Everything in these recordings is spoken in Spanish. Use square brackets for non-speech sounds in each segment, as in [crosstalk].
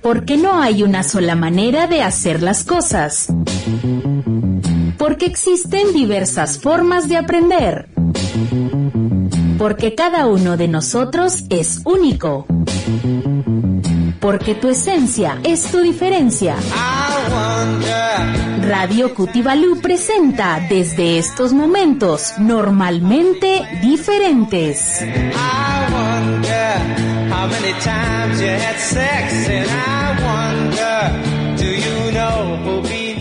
Porque no hay una sola manera de hacer las cosas. Porque existen diversas formas de aprender. Porque cada uno de nosotros es único. Porque tu esencia es tu diferencia. Radio Cutibalú presenta desde estos momentos normalmente diferentes. How many times you had sex and I wonder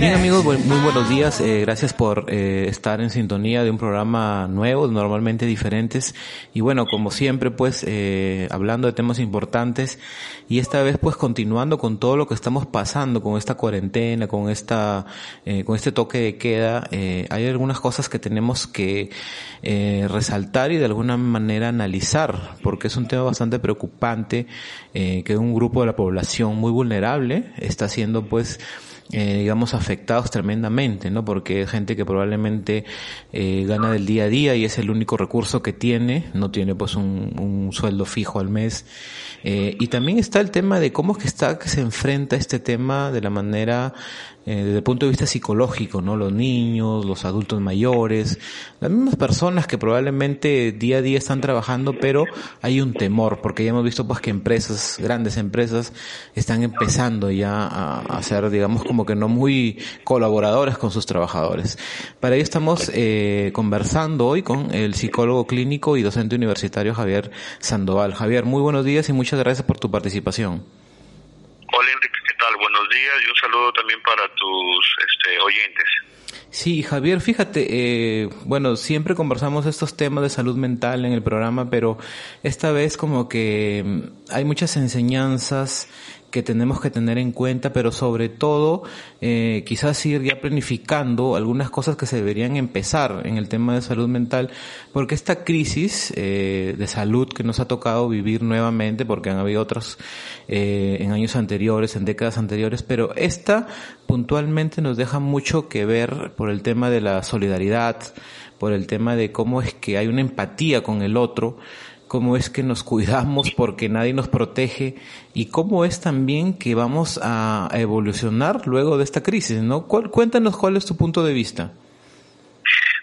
Bien amigos, muy buenos días. Eh, gracias por eh, estar en sintonía de un programa nuevo, normalmente diferentes. Y bueno, como siempre, pues eh, hablando de temas importantes y esta vez pues continuando con todo lo que estamos pasando, con esta cuarentena, con esta, con este toque de queda. hay algunas cosas que tenemos que resaltar y de alguna manera analizar, porque es un tema bastante preocupante que un grupo de la población muy vulnerable está siendo pues eh, digamos, afectados tremendamente, ¿no? Porque es gente que probablemente eh, gana del día a día y es el único recurso que tiene, no tiene pues un, un sueldo fijo al mes. Eh, y también está el tema de cómo es que está que se enfrenta este tema de la manera eh, desde el punto de vista psicológico, ¿no? Los niños, los adultos mayores, las mismas personas que probablemente día a día están trabajando, pero hay un temor, porque ya hemos visto pues que empresas, grandes empresas, están empezando ya a, a ser, digamos, como que no muy colaboradores con sus trabajadores. Para ello estamos eh, conversando hoy con el psicólogo clínico y docente universitario Javier Sandoval. Javier, muy buenos días y muchas gracias por tu participación ¿qué tal? Buenos días y un saludo también para tus este, oyentes. Sí, Javier, fíjate, eh, bueno, siempre conversamos estos temas de salud mental en el programa, pero esta vez como que mm, hay muchas enseñanzas que tenemos que tener en cuenta, pero sobre todo eh, quizás ir ya planificando algunas cosas que se deberían empezar en el tema de salud mental, porque esta crisis eh, de salud que nos ha tocado vivir nuevamente, porque han habido otras eh, en años anteriores, en décadas anteriores, pero esta puntualmente nos deja mucho que ver por el tema de la solidaridad, por el tema de cómo es que hay una empatía con el otro, cómo es que nos cuidamos porque nadie nos protege y cómo es también que vamos a evolucionar luego de esta crisis, ¿no? cuéntanos cuál es tu punto de vista.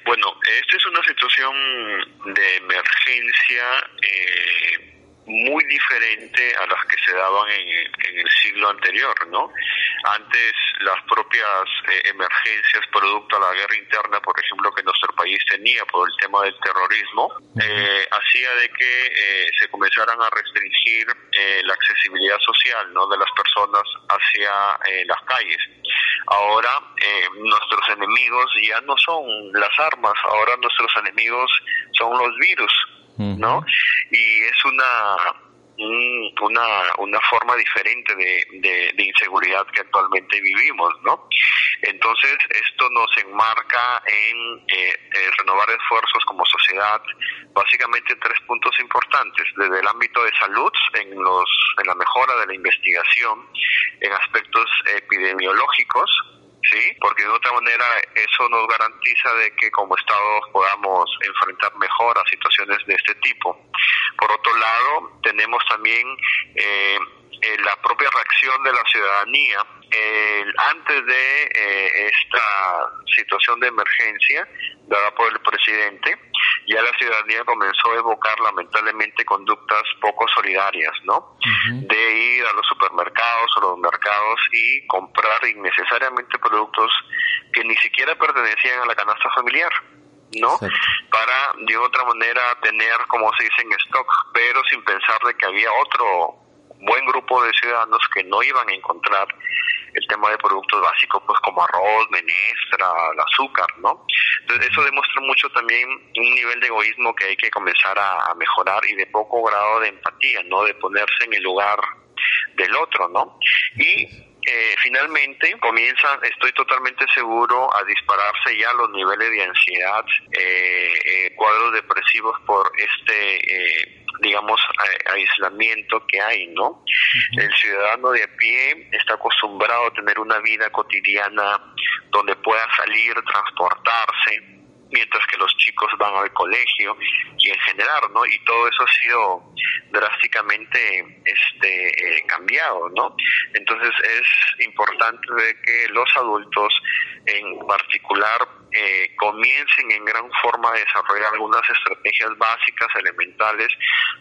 Bueno, esta es una situación de emergencia eh, muy diferente a las que se daban en, el siglo anterior, ¿no? Antes las propias eh, emergencias producto de la guerra interna, por ejemplo, que nuestro país tenía por el tema del terrorismo, eh, hacía de que eh, se comenzaran a restringir la accesibilidad social, ¿no? De las personas hacia las calles. Ahora nuestros enemigos ya no son las armas, ahora nuestros enemigos son los virus ¿no? Y es una una, una forma diferente de, de, inseguridad que actualmente vivimos, ¿no? Entonces, esto nos enmarca en eh, eh, renovar esfuerzos como sociedad, básicamente en tres puntos importantes, desde el ámbito de salud, en, los, en la mejora de la investigación, en aspectos epidemiológicos, ¿sí? Porque de otra manera eso nos garantiza de que como Estado podamos enfrentar mejor a situaciones de este tipo. Por otro lado, tenemos también eh, eh, la propia reacción de la ciudadanía antes de eh, esta situación de emergencia dada por el presidente, ya la ciudadanía comenzó a evocar lamentablemente conductas poco solidarias, ¿no? De ir a los supermercados o los mercados y comprar innecesariamente productos que ni siquiera pertenecían a la canasta familiar. ¿no? Para de otra manera tener, como se dice en stock, pero sin pensar de que había otro buen grupo de ciudadanos que no iban a encontrar el tema de productos básicos pues como arroz, menestra, el azúcar, ¿no? Entonces eso demuestra mucho también un nivel de egoísmo que hay que comenzar a, mejorar y de poco grado de empatía, ¿no? De ponerse en el lugar del otro, ¿no? Y eh, finalmente comienzan, estoy totalmente seguro, a dispararse ya los niveles de ansiedad, eh, eh, cuadros depresivos por este digamos, aislamiento que hay, ¿no? El ciudadano de a pie está acostumbrado a tener una vida cotidiana donde pueda salir, transportarse, mientras que los chicos van al colegio y en general, ¿no? Y todo eso ha sido drásticamente este eh, cambiado, ¿no? Entonces es importante que los adultos en particular eh, comiencen en gran forma a desarrollar algunas estrategias básicas, elementales,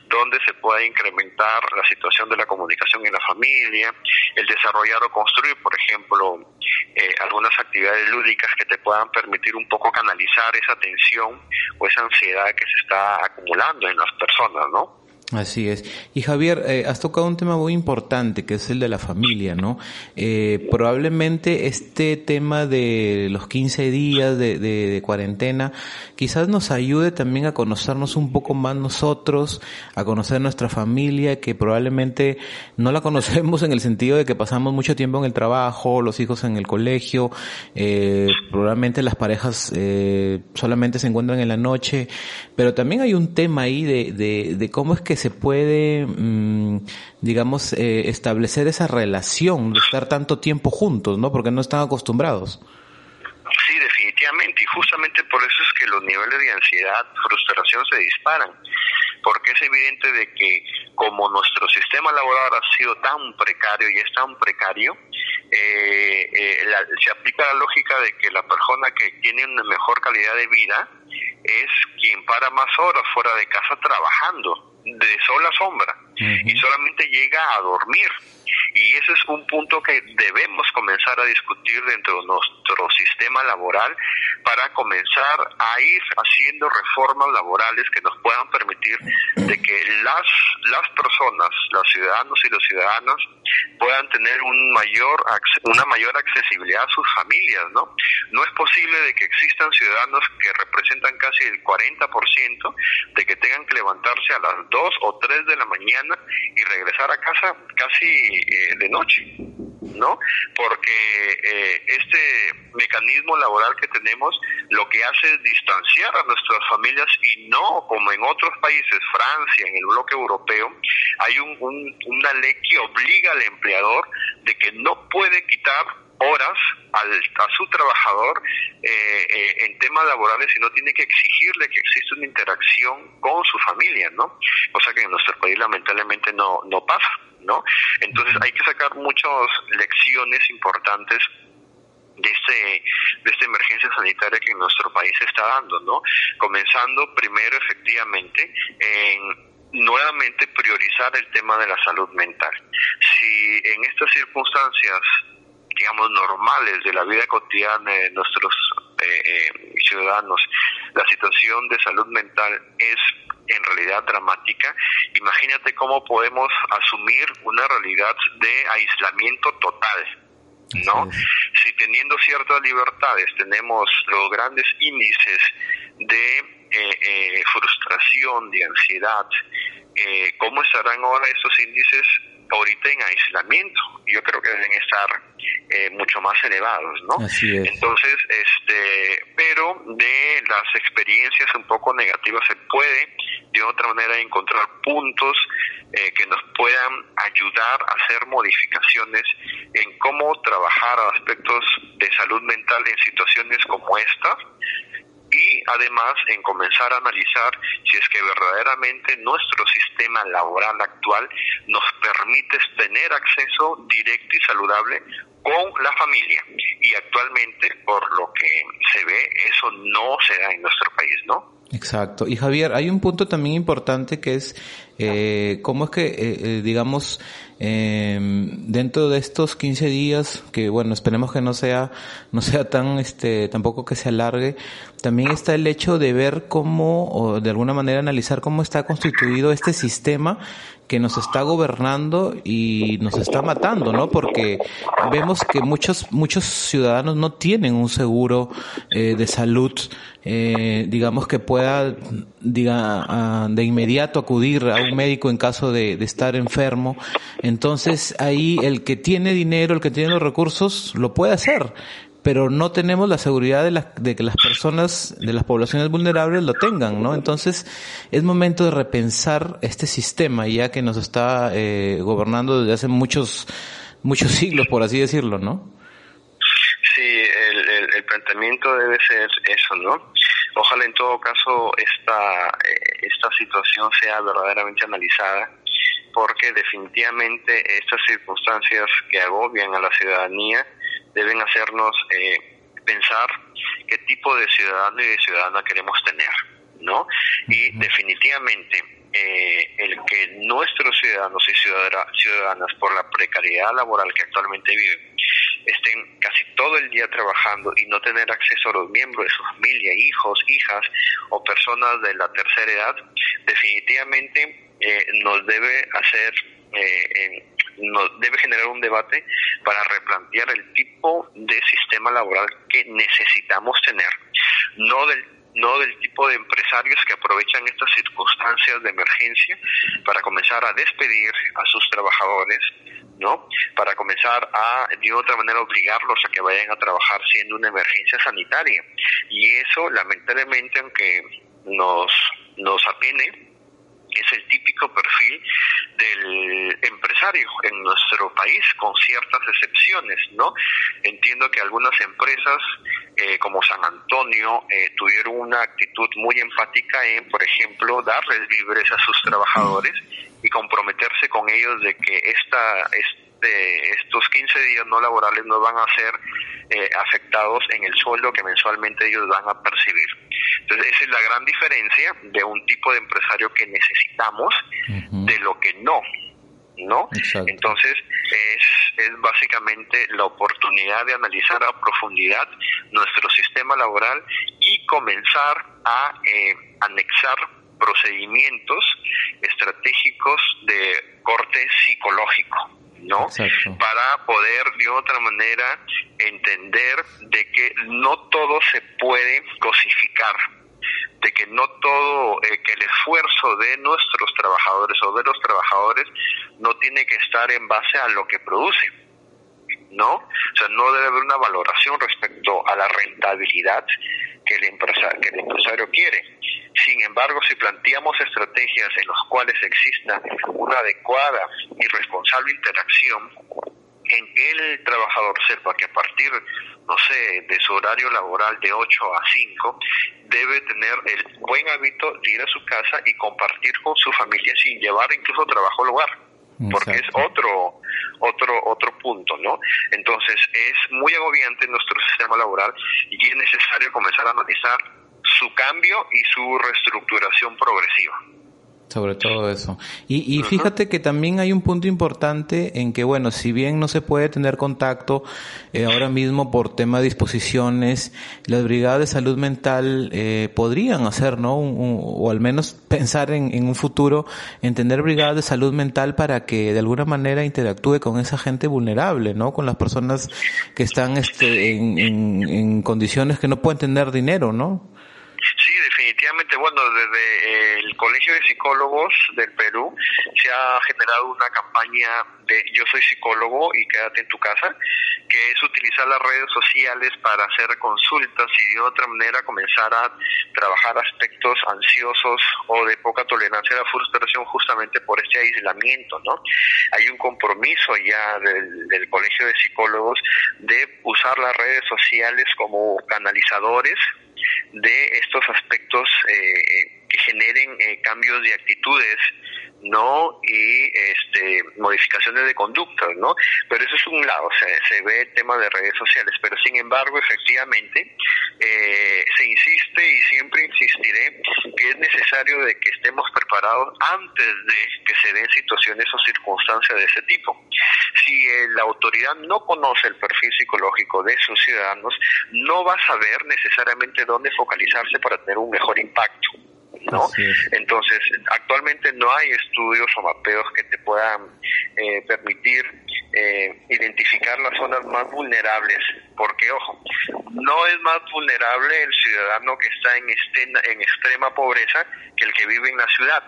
donde se pueda incrementar la situación de la comunicación en la familia, el desarrollar o construir, por ejemplo, eh, algunas actividades lúdicas que te puedan permitir un poco canalizar esa tensión o esa ansiedad que se está acumulando en las personas, ¿no? Así es. Y Javier, eh, has tocado un tema muy importante, que es el de la familia, ¿no? Eh, probablemente este tema de los 15 días de, de, cuarentena quizás nos ayude también a conocernos un poco más nosotros, a conocer nuestra familia, que probablemente no la [laughs] conocemos en el sentido de que pasamos mucho tiempo en el trabajo, los hijos en el colegio, eh, probablemente las parejas eh, solamente se encuentran en la noche, pero también hay un tema ahí de, de, de cómo es que se puede, mm, digamos, eh, establecer esa relación de estar tanto tiempo juntos, ¿no? Porque no están acostumbrados. Sí, definitivamente, y justamente por eso es que los niveles de ansiedad, frustración se disparan, porque es evidente de que como nuestro sistema laboral ha sido tan precario y es tan precario, eh, eh, se aplica la lógica de que la persona que tiene una mejor calidad de vida es quien para más horas fuera de casa trabajando de sola sombra y solamente llega a dormir. Y ese es un punto que debemos comenzar a discutir dentro de nuestro sistema laboral para comenzar a ir haciendo reformas laborales que nos puedan permitir de que las, las personas, los ciudadanos y los ciudadanas puedan tener un mayor, una mayor accesibilidad a sus familias, ¿no? No es posible de que existan ciudadanos que representan casi el 40% de que tengan que levantarse a las 2 o 3 de la mañana y regresar a casa casi eh, de noche, ¿no? Porque eh, este mecanismo laboral que tenemos lo que hace es distanciar a nuestras familias y no como en otros países, Francia, en el bloque europeo, hay un, una ley que obliga al empleador de que no puede quitar horas al, a su trabajador eh, eh, en temas laborales y no tiene que exigirle que exista una interacción con su familia, ¿no? Cosa que en nuestro país lamentablemente no, no pasa, ¿no? Entonces hay que sacar muchas lecciones importantes de este de esta emergencia sanitaria que nuestro país está dando, ¿no? Comenzando primero efectivamente en nuevamente priorizar el tema de la salud mental. Si en estas circunstancias digamos, normales de la vida cotidiana de nuestros eh, eh, ciudadanos, la situación de salud mental es en realidad dramática, imagínate cómo podemos asumir una realidad de aislamiento total. ¿no? Si teniendo ciertas libertades tenemos los grandes índices de eh, frustración, de ansiedad, ¿cómo estarán ahora estos índices ahorita en aislamiento? Yo creo que deben estar eh, mucho más elevados, ¿no? Entonces, este, pero de las experiencias un poco negativas se puede de otra manera encontrar puntos eh, que nos puedan ayudar a hacer modificaciones en cómo trabajar aspectos de salud mental en situaciones como esta y además en comenzar a analizar si es que verdaderamente nuestro sistema laboral actual nos permite tener acceso directo y saludable con la familia. Y actualmente, por lo que se ve, eso no se da en nuestro país, ¿no? Exacto. Y Javier, hay un punto también importante que es eh, cómo es que, eh, eh, digamos, eh, dentro de estos 15 días, que bueno, esperemos que no sea, no sea tan, este, tampoco que se alargue, también está el hecho de ver cómo, o de alguna manera analizar cómo está constituido este sistema que nos está gobernando y nos está matando, ¿no? Porque vemos que muchos, muchos ciudadanos no tienen un seguro eh, de salud, eh, digamos que pueda, diga, de inmediato acudir a un médico en caso de, de estar enfermo. Entonces ahí el que tiene dinero, el que tiene los recursos, lo puede hacer pero no tenemos la seguridad de, de, que las personas de las poblaciones vulnerables lo tengan, ¿no? Entonces es momento de repensar este sistema ya que nos está eh, gobernando desde hace muchos muchos [laughs] siglos, por así decirlo, ¿no? Sí, el, el, el planteamiento debe ser eso, ¿no? Ojalá en todo caso esta, eh, esta situación sea verdaderamente analizada porque definitivamente estas circunstancias que agobian a la ciudadanía deben hacernos eh, pensar qué tipo de ciudadano y de ciudadana queremos tener, ¿no? Y definitivamente eh, el que nuestros ciudadanos y ciudadanas, por la precariedad laboral que actualmente viven, estén casi todo el día trabajando y no tener acceso a los miembros de su familia, hijos, hijas o personas de la tercera edad, definitivamente eh, nos debe hacer, eh, nos debe generar un debate para replantear el tipo de sistema laboral que necesitamos tener, no del no del tipo de empresarios que aprovechan estas circunstancias de emergencia para comenzar a despedir a sus trabajadores, ¿no? Para comenzar a, de otra manera, obligarlos a que vayan a trabajar siendo una emergencia sanitaria. Y eso, lamentablemente, aunque nos, nos apene, es el típico perfil del empresario en nuestro país, con ciertas excepciones, ¿no? Entiendo que algunas empresas, eh, como San Antonio, eh, tuvieron una actitud muy empática en, por ejemplo, darles libres a sus trabajadores y comprometerse con ellos de que esta, este, estos 15 días no laborales no van a ser eh, afectados en el sueldo que mensualmente ellos van a percibir. Entonces, esa es la gran diferencia de un tipo de empresario que necesitamos de lo que no. ¿no? Entonces, es, es básicamente la oportunidad de analizar a profundidad nuestro sistema laboral y comenzar a eh, anexar procedimientos estratégicos de corte psicológico. ¿no? Para poder de otra manera entender de que no todo se puede cosificar, de que no todo, eh, que el esfuerzo de nuestros trabajadores o de los trabajadores no tiene que estar en base a lo que produce, ¿no? O sea, no debe haber una valoración respecto a la rentabilidad que el empresario, que el empresario quiere. Sin embargo, si planteamos estrategias en las cuales exista una adecuada y responsable interacción, en que el trabajador sepa que a partir, no sé, de su horario laboral de 8 a 5, debe tener el buen hábito de ir a su casa y compartir con su familia sin llevar incluso trabajo al hogar porque es otro otro otro punto, ¿no? Entonces es muy agobiante nuestro sistema laboral y es necesario comenzar a analizar su cambio y su reestructuración progresiva. Sobre todo eso. Y, y fíjate que también hay un punto importante en que, bueno, si bien no se puede tener contacto eh, ahora mismo por tema de disposiciones, las brigadas de salud mental eh, podrían hacer, ¿no? o al menos pensar en, en, un futuro en tener brigadas de salud mental para que de alguna manera interactúe con esa gente vulnerable, ¿no? Con las personas que están este, en, en, en condiciones que no pueden tener dinero, ¿no? Sí, definitivamente. Bueno, desde el Colegio de Psicólogos del Perú se ha generado una campaña de Yo soy psicólogo y quédate en tu casa, que es utilizar las redes sociales para hacer consultas y de otra manera comenzar a trabajar aspectos ansiosos o de poca tolerancia a la frustración justamente por este aislamiento, ¿no? Hay un compromiso ya del Colegio de Psicólogos de usar las redes sociales como canalizadores de estos aspectos eh, eh, que generen eh, cambios de actitudes no y este modificaciones de conductas no pero eso es un lado se, se ve el tema de redes sociales. Pero sin embargo efectivamente se insiste y siempre insistiré que es necesario de que estemos preparados antes de que se den situaciones o circunstancias de ese tipo. Si la autoridad no conoce el perfil psicológico de sus ciudadanos no va a saber necesariamente dónde focalizarse para tener un mejor impacto ¿no? Entonces, actualmente no hay estudios o mapeos que te puedan eh, permitir eh, identificar las zonas más vulnerables, porque, ojo, no es más vulnerable el ciudadano que está en, en extrema pobreza que el que vive en la ciudad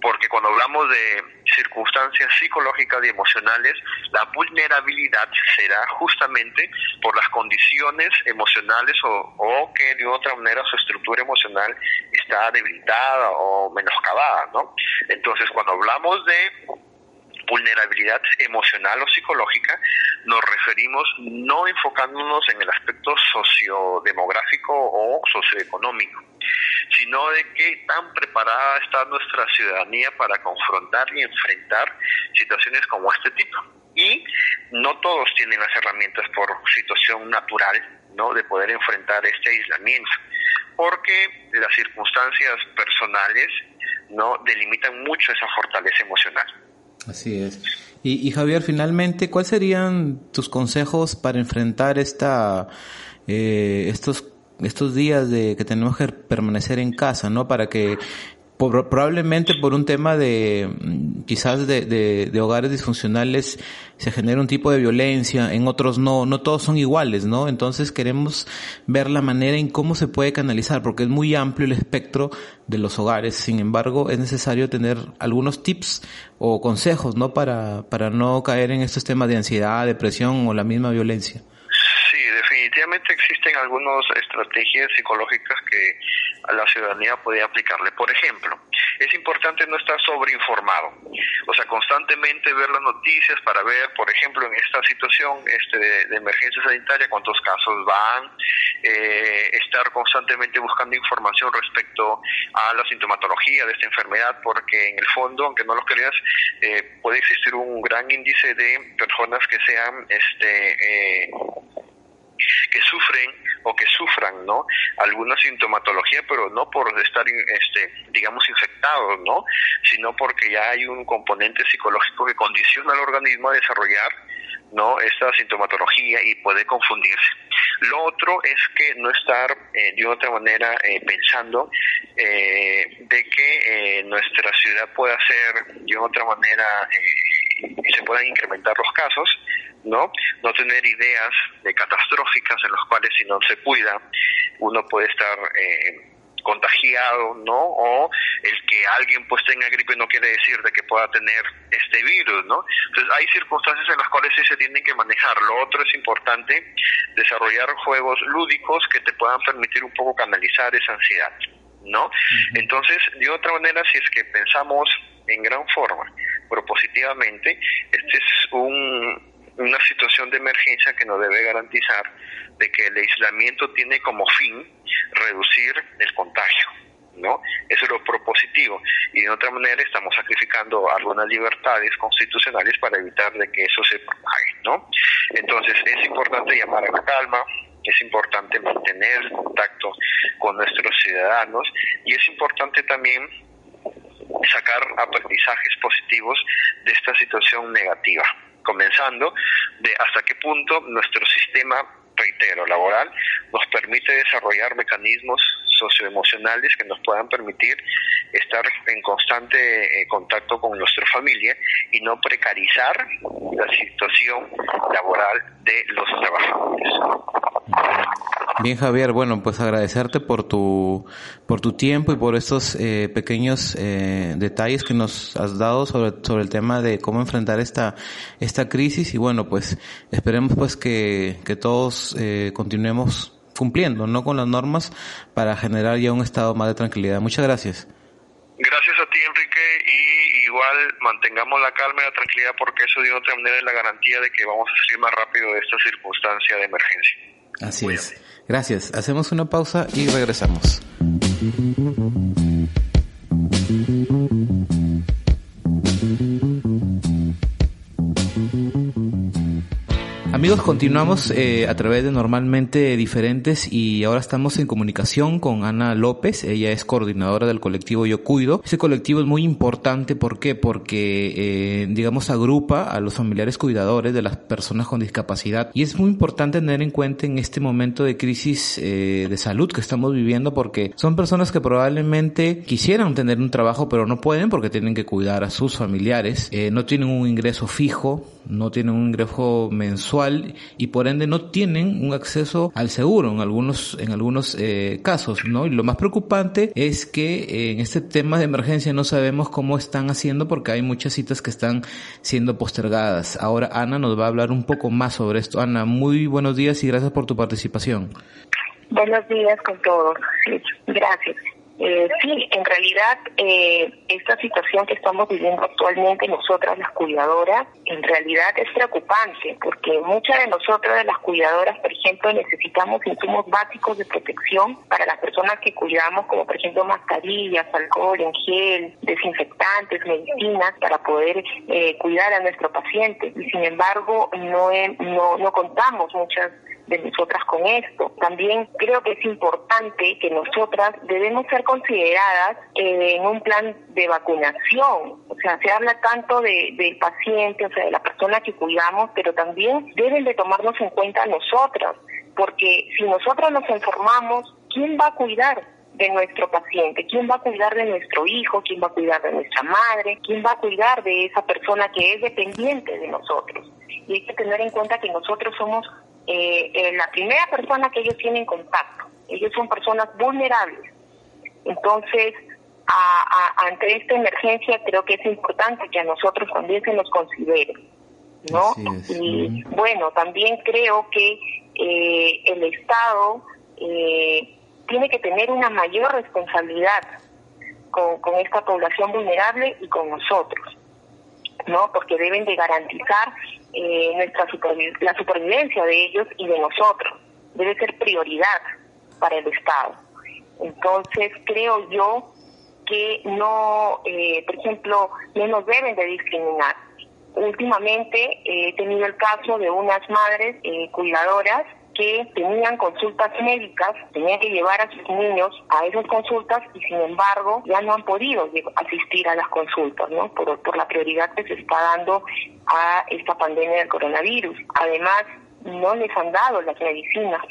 porque cuando hablamos de circunstancias psicológicas y emocionales, la vulnerabilidad será justamente por las condiciones emocionales o, que de otra manera su estructura emocional está debilitada o menoscabada, ¿no? Entonces, cuando hablamos de vulnerabilidad emocional o psicológica, nos referimos no enfocándonos en el aspecto sociodemográfico o socioeconómico, sino de qué tan preparada está nuestra ciudadanía para confrontar y enfrentar situaciones como este tipo. Y no todos tienen las herramientas por situación natural, ¿no? De poder enfrentar este aislamiento, porque las circunstancias personales, ¿no? Delimitan mucho esa fortaleza emocional. Así es. Y, Javier, finalmente, ¿cuáles serían tus consejos para enfrentar esta, eh, estos, estos días de que tenemos que permanecer en casa, ¿no? Para que probablemente por un tema de mm, quizás de, de, hogares disfuncionales se genera un tipo de violencia, en otros no, no todos son iguales, ¿no? Entonces queremos ver la manera en cómo se puede canalizar, porque es muy amplio el espectro de los hogares. Sin embargo, es necesario tener algunos tips o consejos, ¿no? Para, para no caer en estos temas de ansiedad, depresión o la misma violencia. Sí, definitivamente existen algunas estrategias psicológicas que la ciudadanía puede aplicarle. Por ejemplo, es importante no estar sobreinformado, o sea, constantemente ver las noticias para ver, por ejemplo, en esta situación este, de, emergencia sanitaria, cuántos casos van, eh, estar constantemente buscando información respecto a la sintomatología de esta enfermedad, porque en el fondo, aunque no lo creas, eh, puede existir un gran índice de personas que sean este, eh, que sufren o que sufran, ¿no? Alguna sintomatología, pero no por estar, este, digamos, infectados, ¿no? Sino porque ya hay un componente psicológico que condiciona al organismo a desarrollar, ¿no? Esta sintomatología y puede confundirse. Lo otro es que no estar eh, de otra manera eh, pensando eh, de que nuestra ciudad pueda ser de otra manera y se puedan incrementar los casos, ¿no? No tener ideas de catastróficas en las cuales si no se cuida uno puede estar eh, contagiado, ¿no? O el que alguien pues tenga gripe no quiere decir de que pueda tener este virus, ¿no? Entonces hay circunstancias en las cuales sí se tienen que manejar. Lo otro es importante desarrollar juegos lúdicos que te puedan permitir un poco canalizar esa ansiedad, ¿no? Entonces, de otra manera, si es que pensamos en gran forma, propositivamente, este es un una situación de emergencia que nos debe garantizar de que el aislamiento tiene como fin reducir el contagio, ¿no? Eso es lo propositivo y de otra manera estamos sacrificando algunas libertades constitucionales para evitar de que eso se propague, ¿no? Entonces es importante llamar a la calma, es importante mantener contacto con nuestros ciudadanos y es importante también sacar aprendizajes positivos de esta situación negativa comenzando de hasta qué punto nuestro sistema, reitero, laboral, nos permite desarrollar mecanismos socioemocionales que nos puedan permitir estar en constante eh, contacto con nuestra familia y no precarizar la situación laboral de los trabajadores. Bien, Javier, bueno, pues agradecerte por tu, por tu tiempo y por estos eh, pequeños eh, detalles que nos has dado sobre, sobre el tema de cómo enfrentar esta, esta crisis y bueno, pues esperemos pues que, que todos eh, continuemos cumpliendo, ¿no? Con las normas para generar ya un estado más de tranquilidad. Muchas gracias. Gracias a ti, Enrique, y igual mantengamos la calma y la tranquilidad porque eso de otra manera es la garantía de que vamos a salir más rápido de esta circunstancia de emergencia. Así es. Gracias. Hacemos una pausa y regresamos. Amigos, continuamos eh, a través de Normalmente Diferentes y ahora estamos en comunicación con Ana López. Ella es coordinadora del colectivo Yo Cuido. Ese colectivo es muy importante, ¿por qué? Porque, eh, digamos, agrupa a los familiares cuidadores de las personas con discapacidad y es muy importante tener en cuenta en este momento de crisis eh, de salud que estamos viviendo porque son personas que probablemente quisieran tener un trabajo pero no pueden porque tienen que cuidar a sus familiares, no tienen un ingreso fijo, no tienen un ingreso mensual y por ende no tienen un acceso al seguro en algunos en algunos eh, casos, ¿no? Y lo más preocupante es que eh, en este tema de emergencia no sabemos cómo están haciendo porque hay muchas citas que están siendo postergadas. Ahora Ana nos va a hablar un poco más sobre esto. Ana, muy buenos días y gracias por tu participación. Buenos días con todos. Gracias. Eh, sí, en realidad eh, esta situación que estamos viviendo actualmente nosotras las cuidadoras, en realidad es preocupante porque muchas de nosotras de las cuidadoras, por ejemplo, necesitamos insumos básicos de protección para las personas que cuidamos, como por ejemplo mascarillas, alcohol en gel, desinfectantes, medicinas, para poder eh, cuidar a nuestro paciente. Y sin embargo, no, no, no contamos muchas de nosotras con esto. También creo que es importante que nosotras debemos ser consideradas eh, en un plan de vacunación. O sea, se habla tanto de, del paciente, o sea, de la persona que cuidamos, pero también deben de tomarnos en cuenta nosotras, porque si nosotras nos enfermamos, ¿quién va a cuidar? de nuestro paciente, quién va a cuidar de nuestro hijo, quién va a cuidar de nuestra madre, quién va a cuidar de esa persona que es dependiente de nosotros. Y hay que tener en cuenta que nosotros somos eh, eh, la primera persona que ellos tienen contacto. Ellos son personas vulnerables. Entonces, ante esta emergencia creo que es importante que a nosotros también se nos considere. ¿no? Y bueno, también creo que eh, el Estado eh, tiene que tener una mayor responsabilidad con, con esta población vulnerable y con nosotros. ¿no? Porque deben de garantizar eh, nuestra la supervivencia de ellos y de nosotros. Debe ser prioridad para el Estado. Entonces, creo yo que no, eh, por ejemplo, no nos deben de discriminar. Últimamente he tenido el caso de unas madres eh, cuidadoras que tenían consultas médicas, tenían que llevar a sus niños a esas consultas y sin embargo ya no han podido asistir a las consultas, ¿no? Por, por la prioridad que se está dando a esta pandemia del coronavirus. Además, no les han dado las medicinas.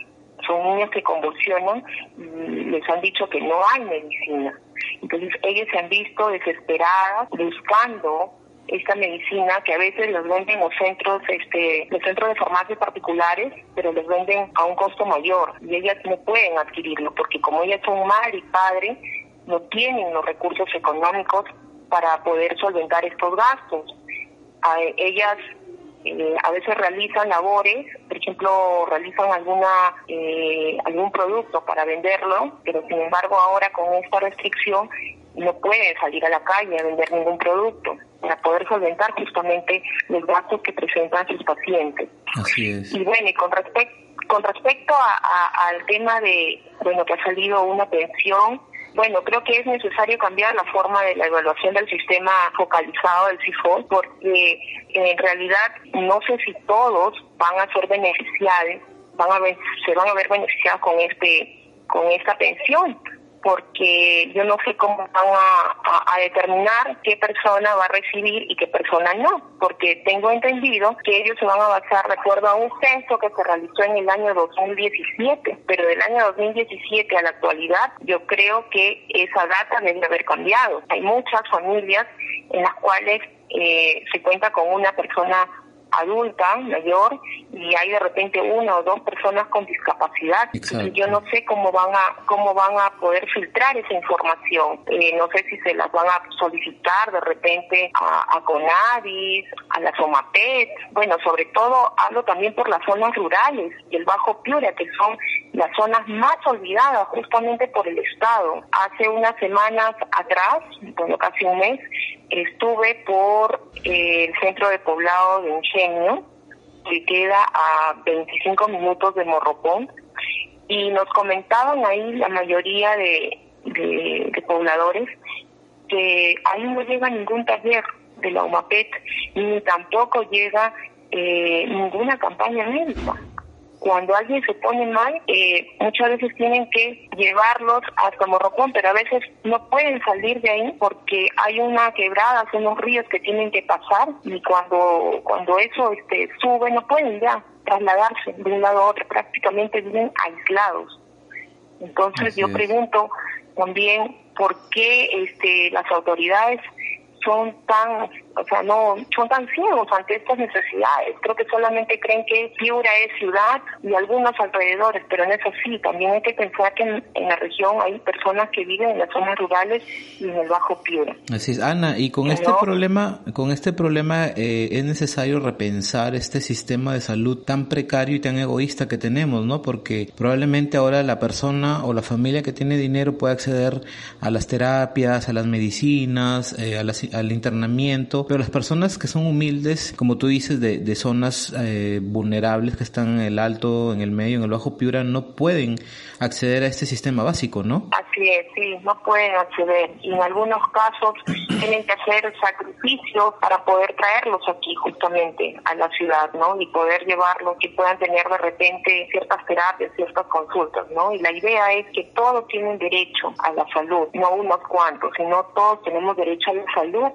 Son niños que convulsionan y les han dicho que no hay medicina. Entonces ellos se han visto desesperadas buscando esta medicina que a veces los venden los centros, este, los centros de farmacia particulares, pero les venden a un costo mayor y ellas no pueden adquirirlo porque como ellas son madre y padre, no tienen los recursos económicos para poder solventar estos gastos. A ellas eh, a veces realizan labores, por ejemplo, realizan alguna eh, algún producto para venderlo, pero sin embargo ahora con esta restricción no pueden salir a la calle a vender ningún producto para poder solventar justamente los gastos que presentan sus pacientes. Así es. Y bueno, y con respecto con respecto a, al tema de, bueno, que ha salido una pensión, bueno, creo que es necesario cambiar la forma de la evaluación del sistema focalizado del CIFO, porque en realidad no sé si todos van a ser beneficiados, van a ver, se van a ver beneficiados con este con esta pensión porque yo no sé cómo van a, determinar qué persona va a recibir y qué persona no, porque tengo entendido que ellos se van a basar de acuerdo a un censo que se realizó en el año 2017, pero del año 2017 a la actualidad yo creo que esa data debe haber cambiado. Hay muchas familias en las cuales eh, se cuenta con una persona adulta, mayor, y hay de repente una o dos personas con discapacidad. yo no sé cómo van a cómo van a poder filtrar esa información. Eh, no sé si se las van a solicitar de repente a, a Conadis, a la Somapet. Bueno, sobre todo hablo también por las zonas rurales y el Bajo Piura, que son las zonas más olvidadas justamente por el Estado. Hace unas semanas atrás, bueno, casi un mes, estuve por eh, el centro de poblado de Ingenio, que queda a 25 minutos de Morropón, y nos comentaban ahí la mayoría de, de, pobladores que ahí no llega ningún taller de la UMAPET, ni tampoco llega eh, ninguna campaña médica cuando alguien se pone mal, eh, muchas veces tienen que llevarlos hasta Morropón, pero a veces no pueden salir de ahí porque hay una quebrada, son unos ríos que tienen que pasar y cuando cuando eso este sube no pueden ya trasladarse de un lado a otro, prácticamente viven aislados. Entonces yo pregunto también por qué este las autoridades son tan o sea, no son tan ciegos ante estas necesidades. Creo que solamente creen que Piura es ciudad y algunos alrededores, pero no es así. También hay que pensar que en, la región hay personas que viven en las zonas rurales y en el Bajo Piura. Así es, Ana, y con este problema, con este problema eh, es necesario repensar este sistema de salud tan precario y tan egoísta que tenemos, ¿no? Porque probablemente ahora la persona o la familia que tiene dinero puede acceder a las terapias, a las medicinas, eh, al internamiento, pero las personas que son humildes, como tú dices, de, de zonas eh, vulnerables que están en el alto, en el medio, en el bajo Piura, no pueden acceder a este sistema básico, ¿no? Así es, sí, no pueden acceder. Y en algunos casos [clears throat] tienen que hacer sacrificios para poder traerlos aquí justamente a la ciudad, ¿no? Y poder llevarlos, que puedan tener de repente ciertas terapias, ciertas consultas, ¿no? Y la idea es que todos tienen derecho a la salud, no unos cuantos, sino todos tenemos derecho a la salud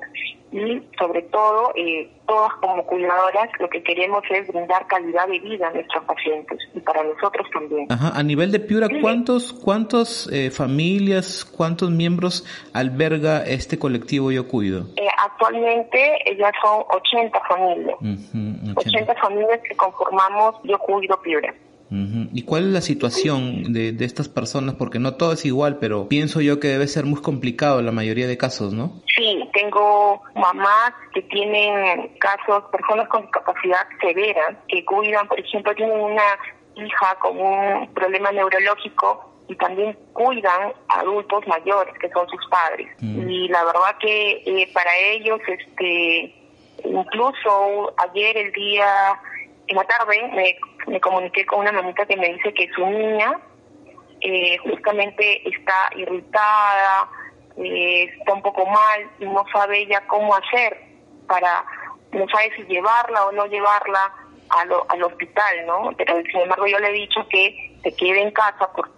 y sobre todo eh, todas como cuidadoras lo que queremos es brindar calidad de vida a nuestros pacientes y para nosotros también. Ajá, a nivel de Piura, ¿cuántos cuántos eh, familias, cuántos miembros alberga este colectivo Yo Cuido? Eh, actualmente ya son 80 familias, 80 familias que conformamos Yo Cuido Piura. ¿Y cuál es la situación de, de, estas personas? Porque no todo es igual, pero pienso yo que debe ser muy complicado en la mayoría de casos, ¿no? Sí, tengo mamás que tienen casos, personas con discapacidad severa, que cuidan, por ejemplo, tienen una hija con un problema neurológico y también cuidan a adultos mayores que son sus padres. Mm. Y la verdad que eh, para ellos, este, incluso ayer el día, en la tarde, me me comuniqué con una mamita que me dice que su niña eh, justamente está irritada, eh, está un poco mal no sabe ella cómo hacer para, no sabe si llevarla o no llevarla al, al hospital, ¿no? Pero sin embargo yo le he dicho que se quede en casa por,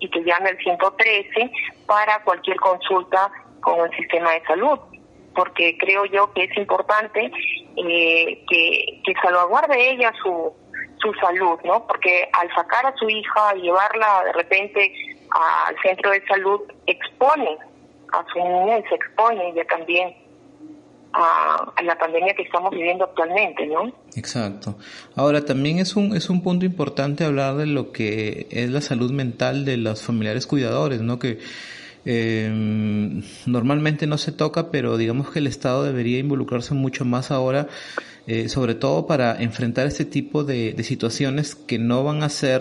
y que llame al 113 para cualquier consulta con el sistema de salud porque creo yo que es importante eh, que, que salvaguarde ella su, su salud, ¿no? Porque al sacar a su hija y llevarla de repente al centro de salud, expone a su niña y se expone ella también a, la pandemia que estamos viviendo actualmente, ¿no? Exacto. Ahora también es un es un punto importante hablar de lo que es la salud mental de los familiares cuidadores, ¿no? Que eh, normalmente no se toca, pero digamos que el Estado debería involucrarse mucho más ahora eh, sobre todo para enfrentar este tipo de, situaciones que no van a ser,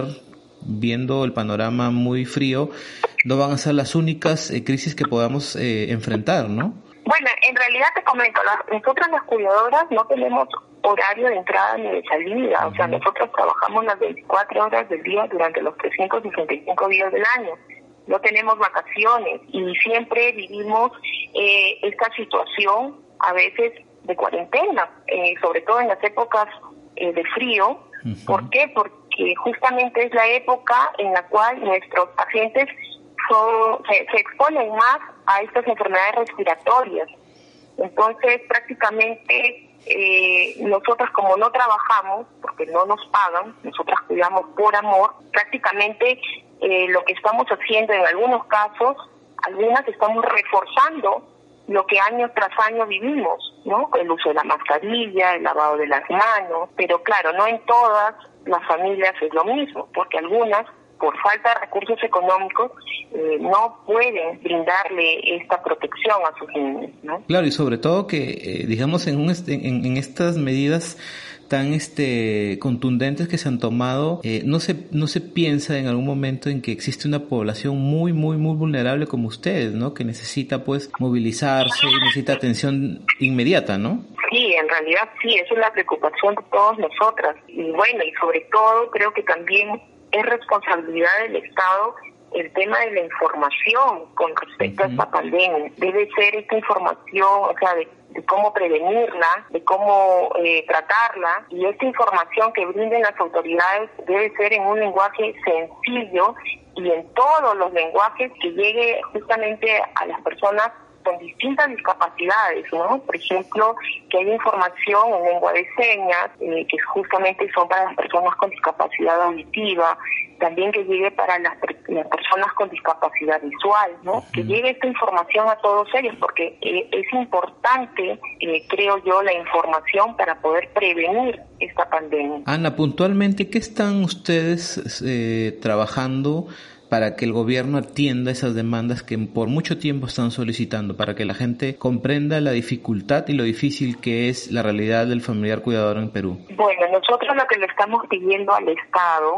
viendo el panorama muy frío, no van a ser las únicas eh, crisis que podamos eh, enfrentar, ¿no? Bueno, en realidad te comento, nosotras las cuidadoras no tenemos horario de entrada ni de salida, o sea, nosotros trabajamos las 24 horas del día durante los 365 días del año no tenemos vacaciones y siempre vivimos esta situación a veces de cuarentena, eh, sobre todo en las épocas eh, de frío. ¿Por qué? Porque justamente es la época en la cual nuestros pacientes son, se, exponen más a estas enfermedades respiratorias. Entonces, prácticamente eh, nosotras como no trabajamos, porque no nos pagan, nosotras cuidamos por amor, prácticamente eh, lo que estamos haciendo en algunos casos, algunas estamos reforzando lo que año tras año vivimos, ¿no? El uso de la mascarilla, el lavado de las manos, pero claro, no en todas las familias es lo mismo, porque algunas por falta de recursos económicos, eh, no pueden brindarle esta protección a sus niños. ¿no? Claro, y sobre todo que, eh, digamos, en, un, en, en estas medidas tan este contundentes que se han tomado, eh, no se no se piensa en algún momento en que existe una población muy muy muy vulnerable como ustedes, ¿no? Que necesita pues movilizarse y necesita atención inmediata, ¿no? Sí, en realidad sí, esa es la preocupación de todos nosotras y bueno y sobre todo creo que también es responsabilidad del Estado el tema de la información con respecto a esta pandemia. Debe ser esta información, o sea, de de cómo prevenirla, de cómo eh, tratarla y esta información que brinden las autoridades debe ser en un lenguaje sencillo y en todos los lenguajes que llegue justamente a las personas con distintas discapacidades, ¿no? Por ejemplo, que haya información en lengua de señas, eh, que justamente son para las personas con discapacidad auditiva, también que llegue para las, personas con discapacidad visual, ¿no? Que llegue esta información a todos ellos, porque eh, es importante, eh, creo yo, la información para poder prevenir esta pandemia. Ana, puntualmente, ¿qué están ustedes eh, trabajando? Para que el gobierno atienda esas demandas que por mucho tiempo están solicitando, para que la gente comprenda la dificultad y lo difícil que es la realidad del familiar cuidador en Perú? Bueno, nosotros lo que le estamos pidiendo al Estado,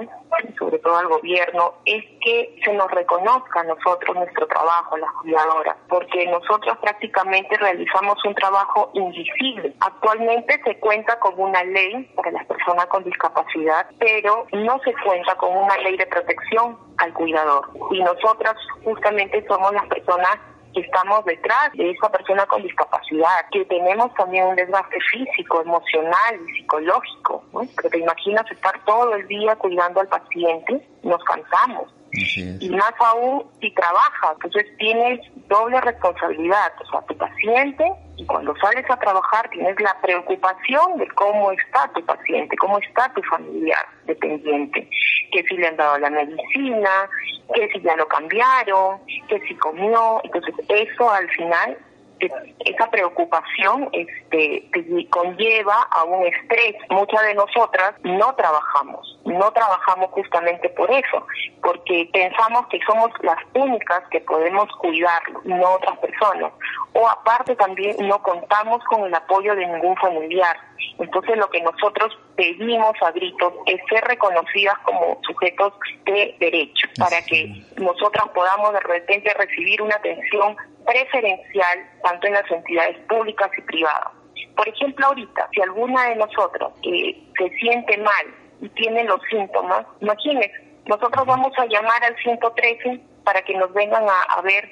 sobre todo al gobierno, es que se nos reconozca a nosotros nuestro trabajo, las cuidadoras, porque nosotros prácticamente realizamos un trabajo invisible. Actualmente se cuenta con una ley para las personas con discapacidad, pero no se cuenta con una ley de protección al cuidador. Y nosotras justamente somos las personas que estamos detrás de esa persona con discapacidad, que tenemos también un desgaste físico, emocional y psicológico, ¿no? Pero te imaginas estar todo el día cuidando al paciente, nos cansamos. Y más aún si trabajas, entonces tienes doble responsabilidad, o sea, tu paciente y cuando sales a trabajar tienes la preocupación de cómo está tu paciente, cómo está tu familiar dependiente, que si le han dado la medicina, que si ya lo cambiaron, que si comió, entonces eso al final esa preocupación este, conlleva a un estrés. Muchas de nosotras no trabajamos, no trabajamos justamente por eso, porque pensamos que somos las únicas que podemos cuidarlo, no otras personas. O aparte también no contamos con el apoyo de ningún familiar. Entonces lo que nosotros pedimos a gritos es ser reconocidas como sujetos de derecho, para que nosotras podamos de repente recibir una atención preferencial tanto en las entidades públicas y privadas. Por ejemplo, ahorita, si alguna de nosotros que se siente mal y tiene los síntomas, imagínense, nosotros vamos a llamar al 113 para que nos vengan a, ver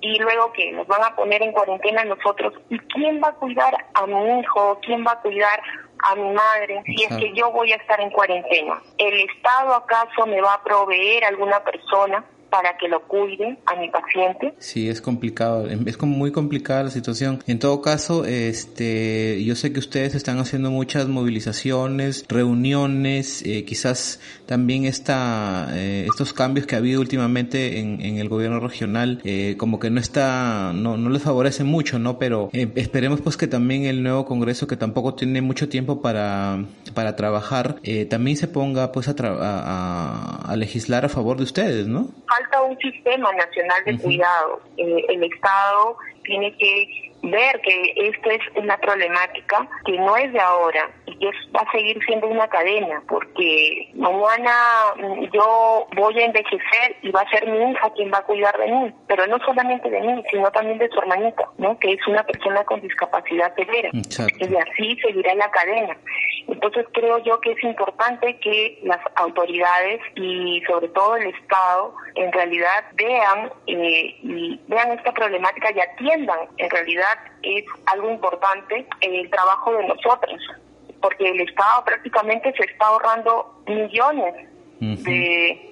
y luego que nos van a poner en cuarentena nosotros. ¿Y quién va a cuidar a mi hijo? ¿Quién va a cuidar a mi madre si es que yo voy a estar en cuarentena? ¿El Estado acaso me va a proveer alguna persona? Para que lo cuide a mi paciente. Sí, es complicado, es como muy complicada la situación. En todo caso, este, yo sé que ustedes están haciendo muchas movilizaciones, reuniones, eh, quizás también esta, eh, estos cambios que ha habido últimamente en, en el gobierno regional, eh, como que no está, no, no les favorece mucho, ¿no? Pero esperemos pues que también el nuevo Congreso, que tampoco tiene mucho tiempo para, para trabajar, también se ponga pues a, a, a legislar a favor de ustedes, ¿no? Falta un sistema nacional de cuidado. Eh, el Estado tiene que ver que esta es una problemática que no es de ahora y que va a seguir siendo una cadena, porque mañana yo voy a envejecer y va a ser mi hija quien va a cuidar de mí, pero no solamente de mí, sino también de su hermanita, ¿no? que es una persona con discapacidad severa. Y así seguirá la cadena. Entonces creo yo que es importante que las autoridades y sobre todo el Estado en realidad vean eh, y vean esta problemática y atiendan en realidad es algo importante en el trabajo de nosotros, porque el Estado prácticamente se está ahorrando millones de,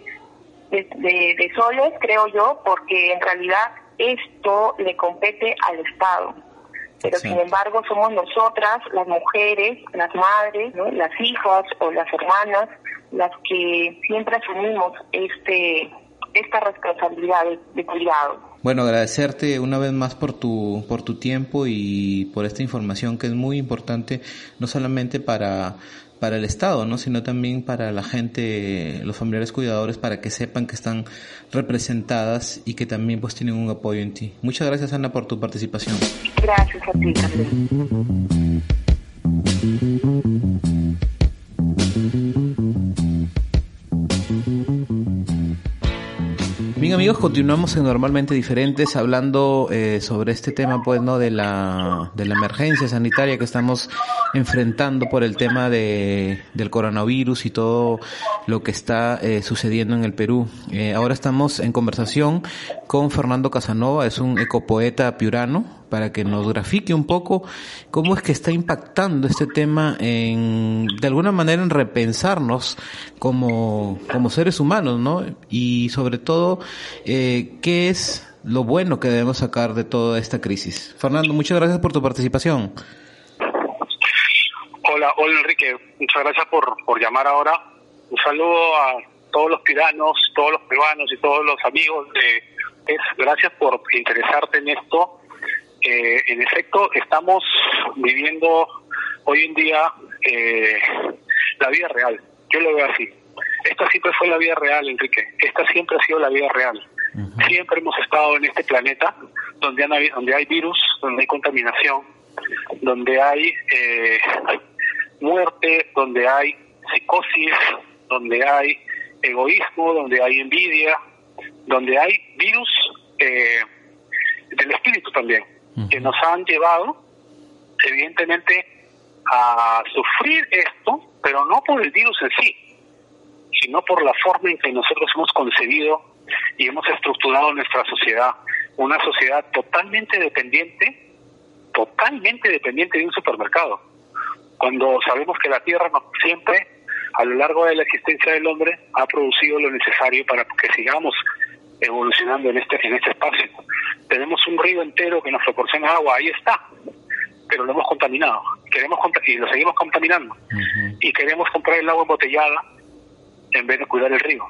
de, soles, creo yo, porque en realidad esto le compete al Estado. Pero sin embargo somos nosotras, las mujeres, las madres, las hijas o las hermanas, las que siempre asumimos este esta responsabilidad de cuidado. Bueno, agradecerte una vez más por tu, por tu tiempo y por esta información que es muy importante, no solamente para, para el Estado, ¿no? sino también para la gente, los familiares cuidadores, para que sepan que están representadas y que también pues tienen un apoyo en ti. Muchas gracias Ana por tu participación. Gracias a ti también. Bien amigos, continuamos en Normalmente Diferentes hablando eh, sobre este tema pues no de la, de la emergencia sanitaria que estamos enfrentando por el tema de, del coronavirus y todo lo que está eh, sucediendo en el Perú. Eh, ahora estamos en conversación con Fernando Casanova, es un ecopoeta piurano, para que nos grafique un poco cómo es que está impactando este tema en, de alguna manera en repensarnos como, como seres humanos, ¿no? Y sobre todo, eh, qué es lo bueno que debemos sacar de toda esta crisis. Fernando, muchas gracias por tu participación. Hola, hola Enrique, muchas gracias por, por llamar ahora. Un saludo a todos los piranos, todos los peruanos y todos los amigos de gracias por interesarte en esto. Eh, en efecto, estamos viviendo hoy en día eh, la vida real. Yo lo veo así. Esta siempre fue la vida real, Enrique. Esta siempre ha sido la vida real. Siempre hemos estado en este planeta donde hay, donde hay virus, donde hay contaminación, donde hay eh, muerte, donde hay psicosis, donde hay egoísmo, donde hay envidia, donde hay virus eh, del espíritu también, que nos han llevado, evidentemente, a sufrir esto, pero no por el virus en sí, sino por la forma en que nosotros hemos concebido y hemos estructurado nuestra sociedad, una sociedad totalmente dependiente, totalmente dependiente de un supermercado. Cuando sabemos que la Tierra no, siempre, a lo largo de la existencia del hombre, ha producido lo necesario para que sigamos evolucionando en este en este espacio. Tenemos un río entero que nos proporciona agua, ahí está, pero lo hemos contaminado. Queremos y lo seguimos contaminando. Y queremos comprar el agua embotellada en vez de cuidar el río.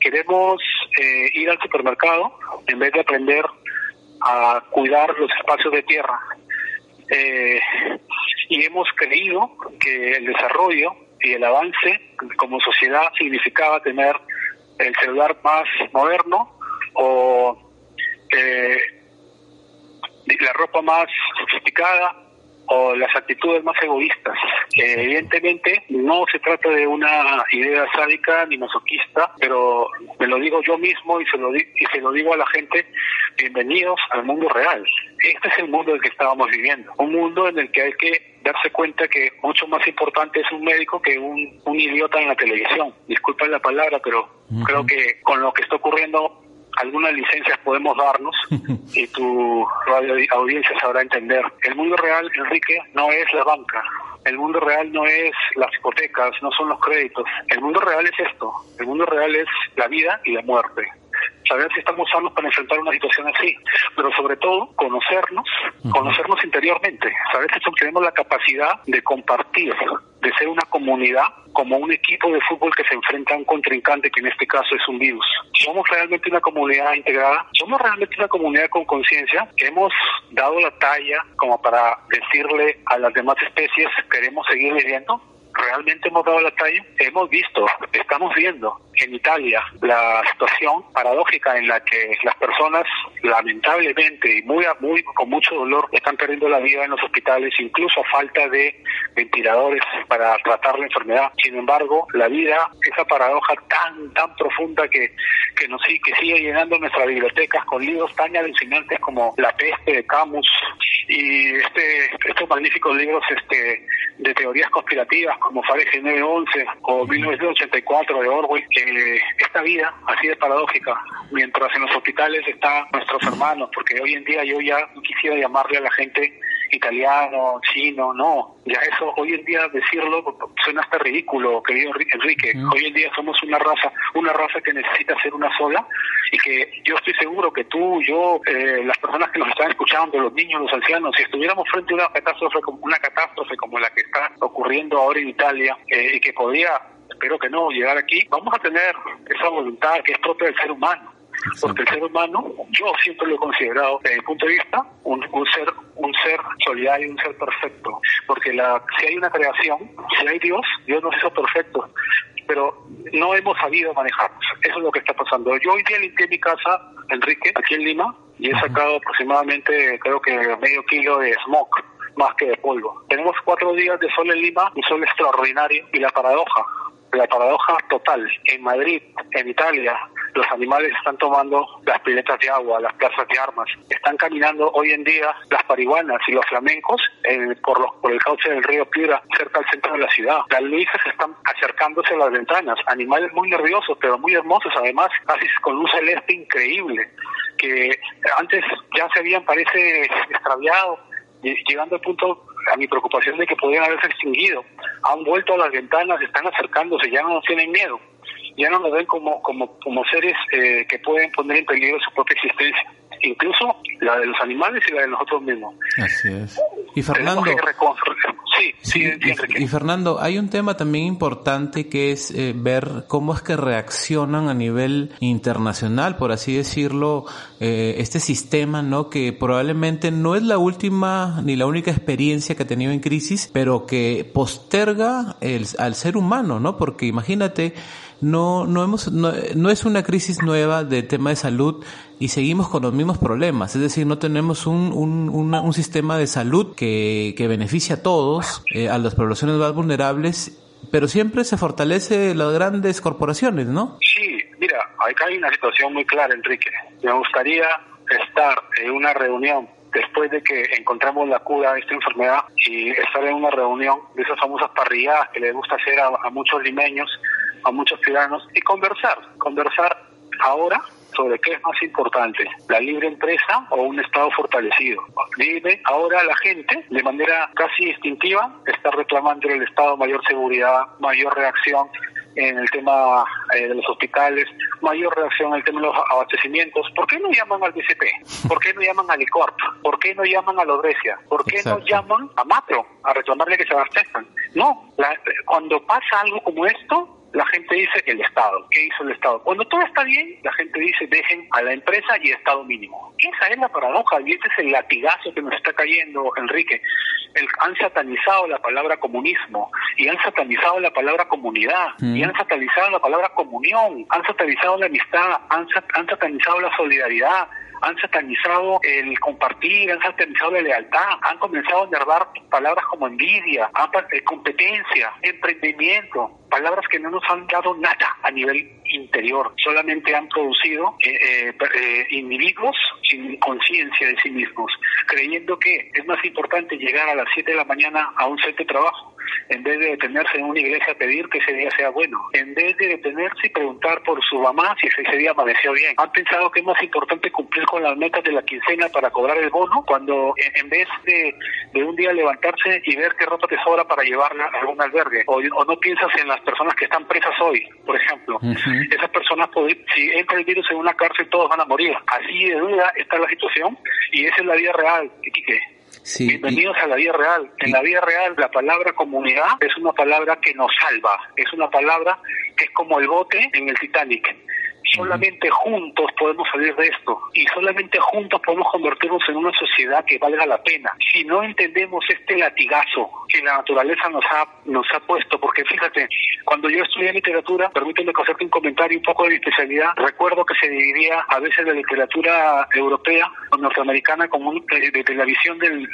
Queremos eh, ir al supermercado en vez de aprender a cuidar los espacios de tierra. Eh, y hemos creído que el desarrollo y el avance como sociedad significaba tener el celular más moderno o eh, la ropa más sofisticada o las actitudes más egoístas. evidentemente no se trata de una idea sádica ni masoquista, pero me lo digo yo mismo y se lo, y se lo digo a la gente, bienvenidos al mundo real. Este es el mundo en el que estábamos viviendo, un mundo en el que hay que darse cuenta que mucho más importante es un médico que un, un idiota en la televisión. Disculpen la palabra, pero creo que con lo que está ocurriendo algunas licencias podemos darnos [laughs] y tu radio audiencia sabrá entender. El mundo real, Enrique, no es la banca. El mundo real no es las hipotecas, no son los créditos. El mundo real es esto. El mundo real es la vida y la muerte saber si estamos sanos para enfrentar una situación así, pero sobre todo conocernos, conocernos interiormente, saber si tenemos la capacidad de compartir, de ser una comunidad como un equipo de fútbol que se enfrenta a un contrincante que en este caso es un virus. Somos realmente una comunidad integrada, somos realmente una comunidad con conciencia, hemos dado la talla como para decirle a las demás especies queremos seguir viviendo realmente hemos dado la talla. Hemos visto, estamos viendo en Italia la situación paradójica en la que las personas lamentablemente y muy, muy con mucho dolor están perdiendo la vida en los hospitales, incluso a falta de ventiladores para tratar la enfermedad. Sin embargo, la vida, esa paradoja tan tan profunda que que nos que sigue llenando nuestras bibliotecas con libros tan alucinantes como La peste de Camus y este estos magníficos libros este de teorías conspirativas como Fahrenheit 911 o 1984 de Orwell, que esta vida así de paradójica, mientras en los hospitales están nuestros hermanos, porque hoy en día yo ya no quisiera llamarle a la gente italiano, chino, no. Ya eso, hoy en día decirlo suena hasta ridículo, querido Enrique. Mm. Hoy en día somos una raza, una raza que necesita ser una sola y que yo estoy seguro que tú, yo, eh, las personas que nos están escuchando, los niños, los ancianos, si estuviéramos frente a una catástrofe como, una catástrofe como la que está ocurriendo ahora en Italia eh, y que podría espero que no llegar aquí, vamos a tener esa voluntad que es propia del ser humano porque el ser humano, yo siempre lo he considerado, desde mi punto de vista, un, ser un ser solidario, un ser perfecto, porque la, si hay una creación, si hay Dios, Dios nos hizo perfectos, pero no hemos sabido manejarnos. Eso es lo que está pasando. Yo hoy día limpié mi casa, Enrique, aquí en Lima, y he sacado aproximadamente, creo que medio kilo de smog más que de polvo. Tenemos cuatro días de sol en Lima, un sol extraordinario, y la paradoja, la paradoja total. En Madrid, en Italia, los animales están tomando las piletas de agua, las plazas de armas. Están caminando hoy en día las parihuanas y los flamencos por, los, por el cauce del río Piura, cerca del centro de la ciudad. Las luisas están acercándose a las ventanas. Animales muy nerviosos, pero muy hermosos, además, casi con un celeste increíble, que antes ya se habían, parece, extraviado, llegando al punto a mi preocupación de que podrían haberse extinguido. Han vuelto a las ventanas, están acercándose, ya no tienen miedo, ya no nos ven como, como, como seres eh, que pueden poner en peligro su propia existencia. incluso la de los animales y la de nosotros mismos. Así es. Y Fernando, sí, sí, y, y, Fernando, hay un tema también importante que es eh, ver cómo es que reaccionan a nivel internacional, por así decirlo, eh, este sistema, ¿no? Que probablemente no es la última ni la única experiencia que ha tenido en crisis, pero que posterga el, al ser humano, ¿no? Porque imagínate, no, no hemos, no, no, es una crisis nueva de tema de salud y seguimos con los mismos problemas. Es decir, no tenemos un, un, un sistema de salud que, que beneficia a todos, eh, a las poblaciones más vulnerables, pero siempre se fortalece las grandes corporaciones, ¿no? Sí, mira, acá hay una situación muy clara, Enrique. Me gustaría estar en una reunión después de que encontramos la cura a esta enfermedad y estar en una reunión de esas famosas parrilladas que le gusta hacer a muchos limeños a muchos ciudadanos y conversar, conversar ahora sobre qué es más importante, la libre empresa o un Estado fortalecido. Dime, ahora la gente, de manera casi instintiva, está reclamando el Estado mayor seguridad, mayor reacción en el tema eh, de los hospitales, mayor reacción en el tema de los abastecimientos. ¿Por qué no llaman al BCP? ¿Por qué no llaman al ICORP? ¿Por qué no llaman a Lodrecia? ¿Por qué no llaman a Matro a reclamarle que se abastezcan? No, cuando pasa algo como esto, la gente dice el Estado. ¿Qué hizo el Estado? Cuando todo está bien, la gente dice dejen a la empresa y Estado mínimo. Esa es la paradoja y ese es el latigazo que nos está cayendo, Enrique. El, han satanizado la palabra comunismo y han satanizado la palabra comunidad y mm. han satanizado la palabra comunión, han satanizado la amistad, han, han satanizado la solidaridad han satanizado el compartir, han satanizado la lealtad, han comenzado a enervar palabras como envidia, eh, competencia, emprendimiento, palabras que no nos han dado nada a nivel interior, solamente han producido eh, eh, individuos sin conciencia de sí mismos, creyendo que es más importante llegar a las 7 de la mañana a un centro de trabajo en vez de detenerse en una iglesia a pedir que ese día sea bueno, en vez de detenerse y preguntar por su mamá si ese día amaneció bien. Han pensado que es más importante cumplir con las metas de la quincena para cobrar el bono, cuando en vez de, de un día levantarse y ver qué ropa te sobra para llevarla a algún albergue, o, no piensas en las personas que están presas hoy, por ejemplo. Esas personas, si entra el virus en una cárcel, todos van a morir. Así de duda está la situación y esa es la vida real, Quique. Bienvenidos a la vida real. En la vida real la palabra comunidad es una palabra que nos salva, es una palabra que es como el bote en el Titanic. Solamente juntos podemos salir de esto y solamente juntos podemos convertirnos en una sociedad que valga la pena. Si no entendemos este latigazo que la naturaleza nos ha nos ha puesto, porque fíjate, cuando yo estudié literatura, permíteme hacerte un comentario un poco de mi especialidad, recuerdo que se dividía a veces la literatura europea o norteamericana como de, de, la visión del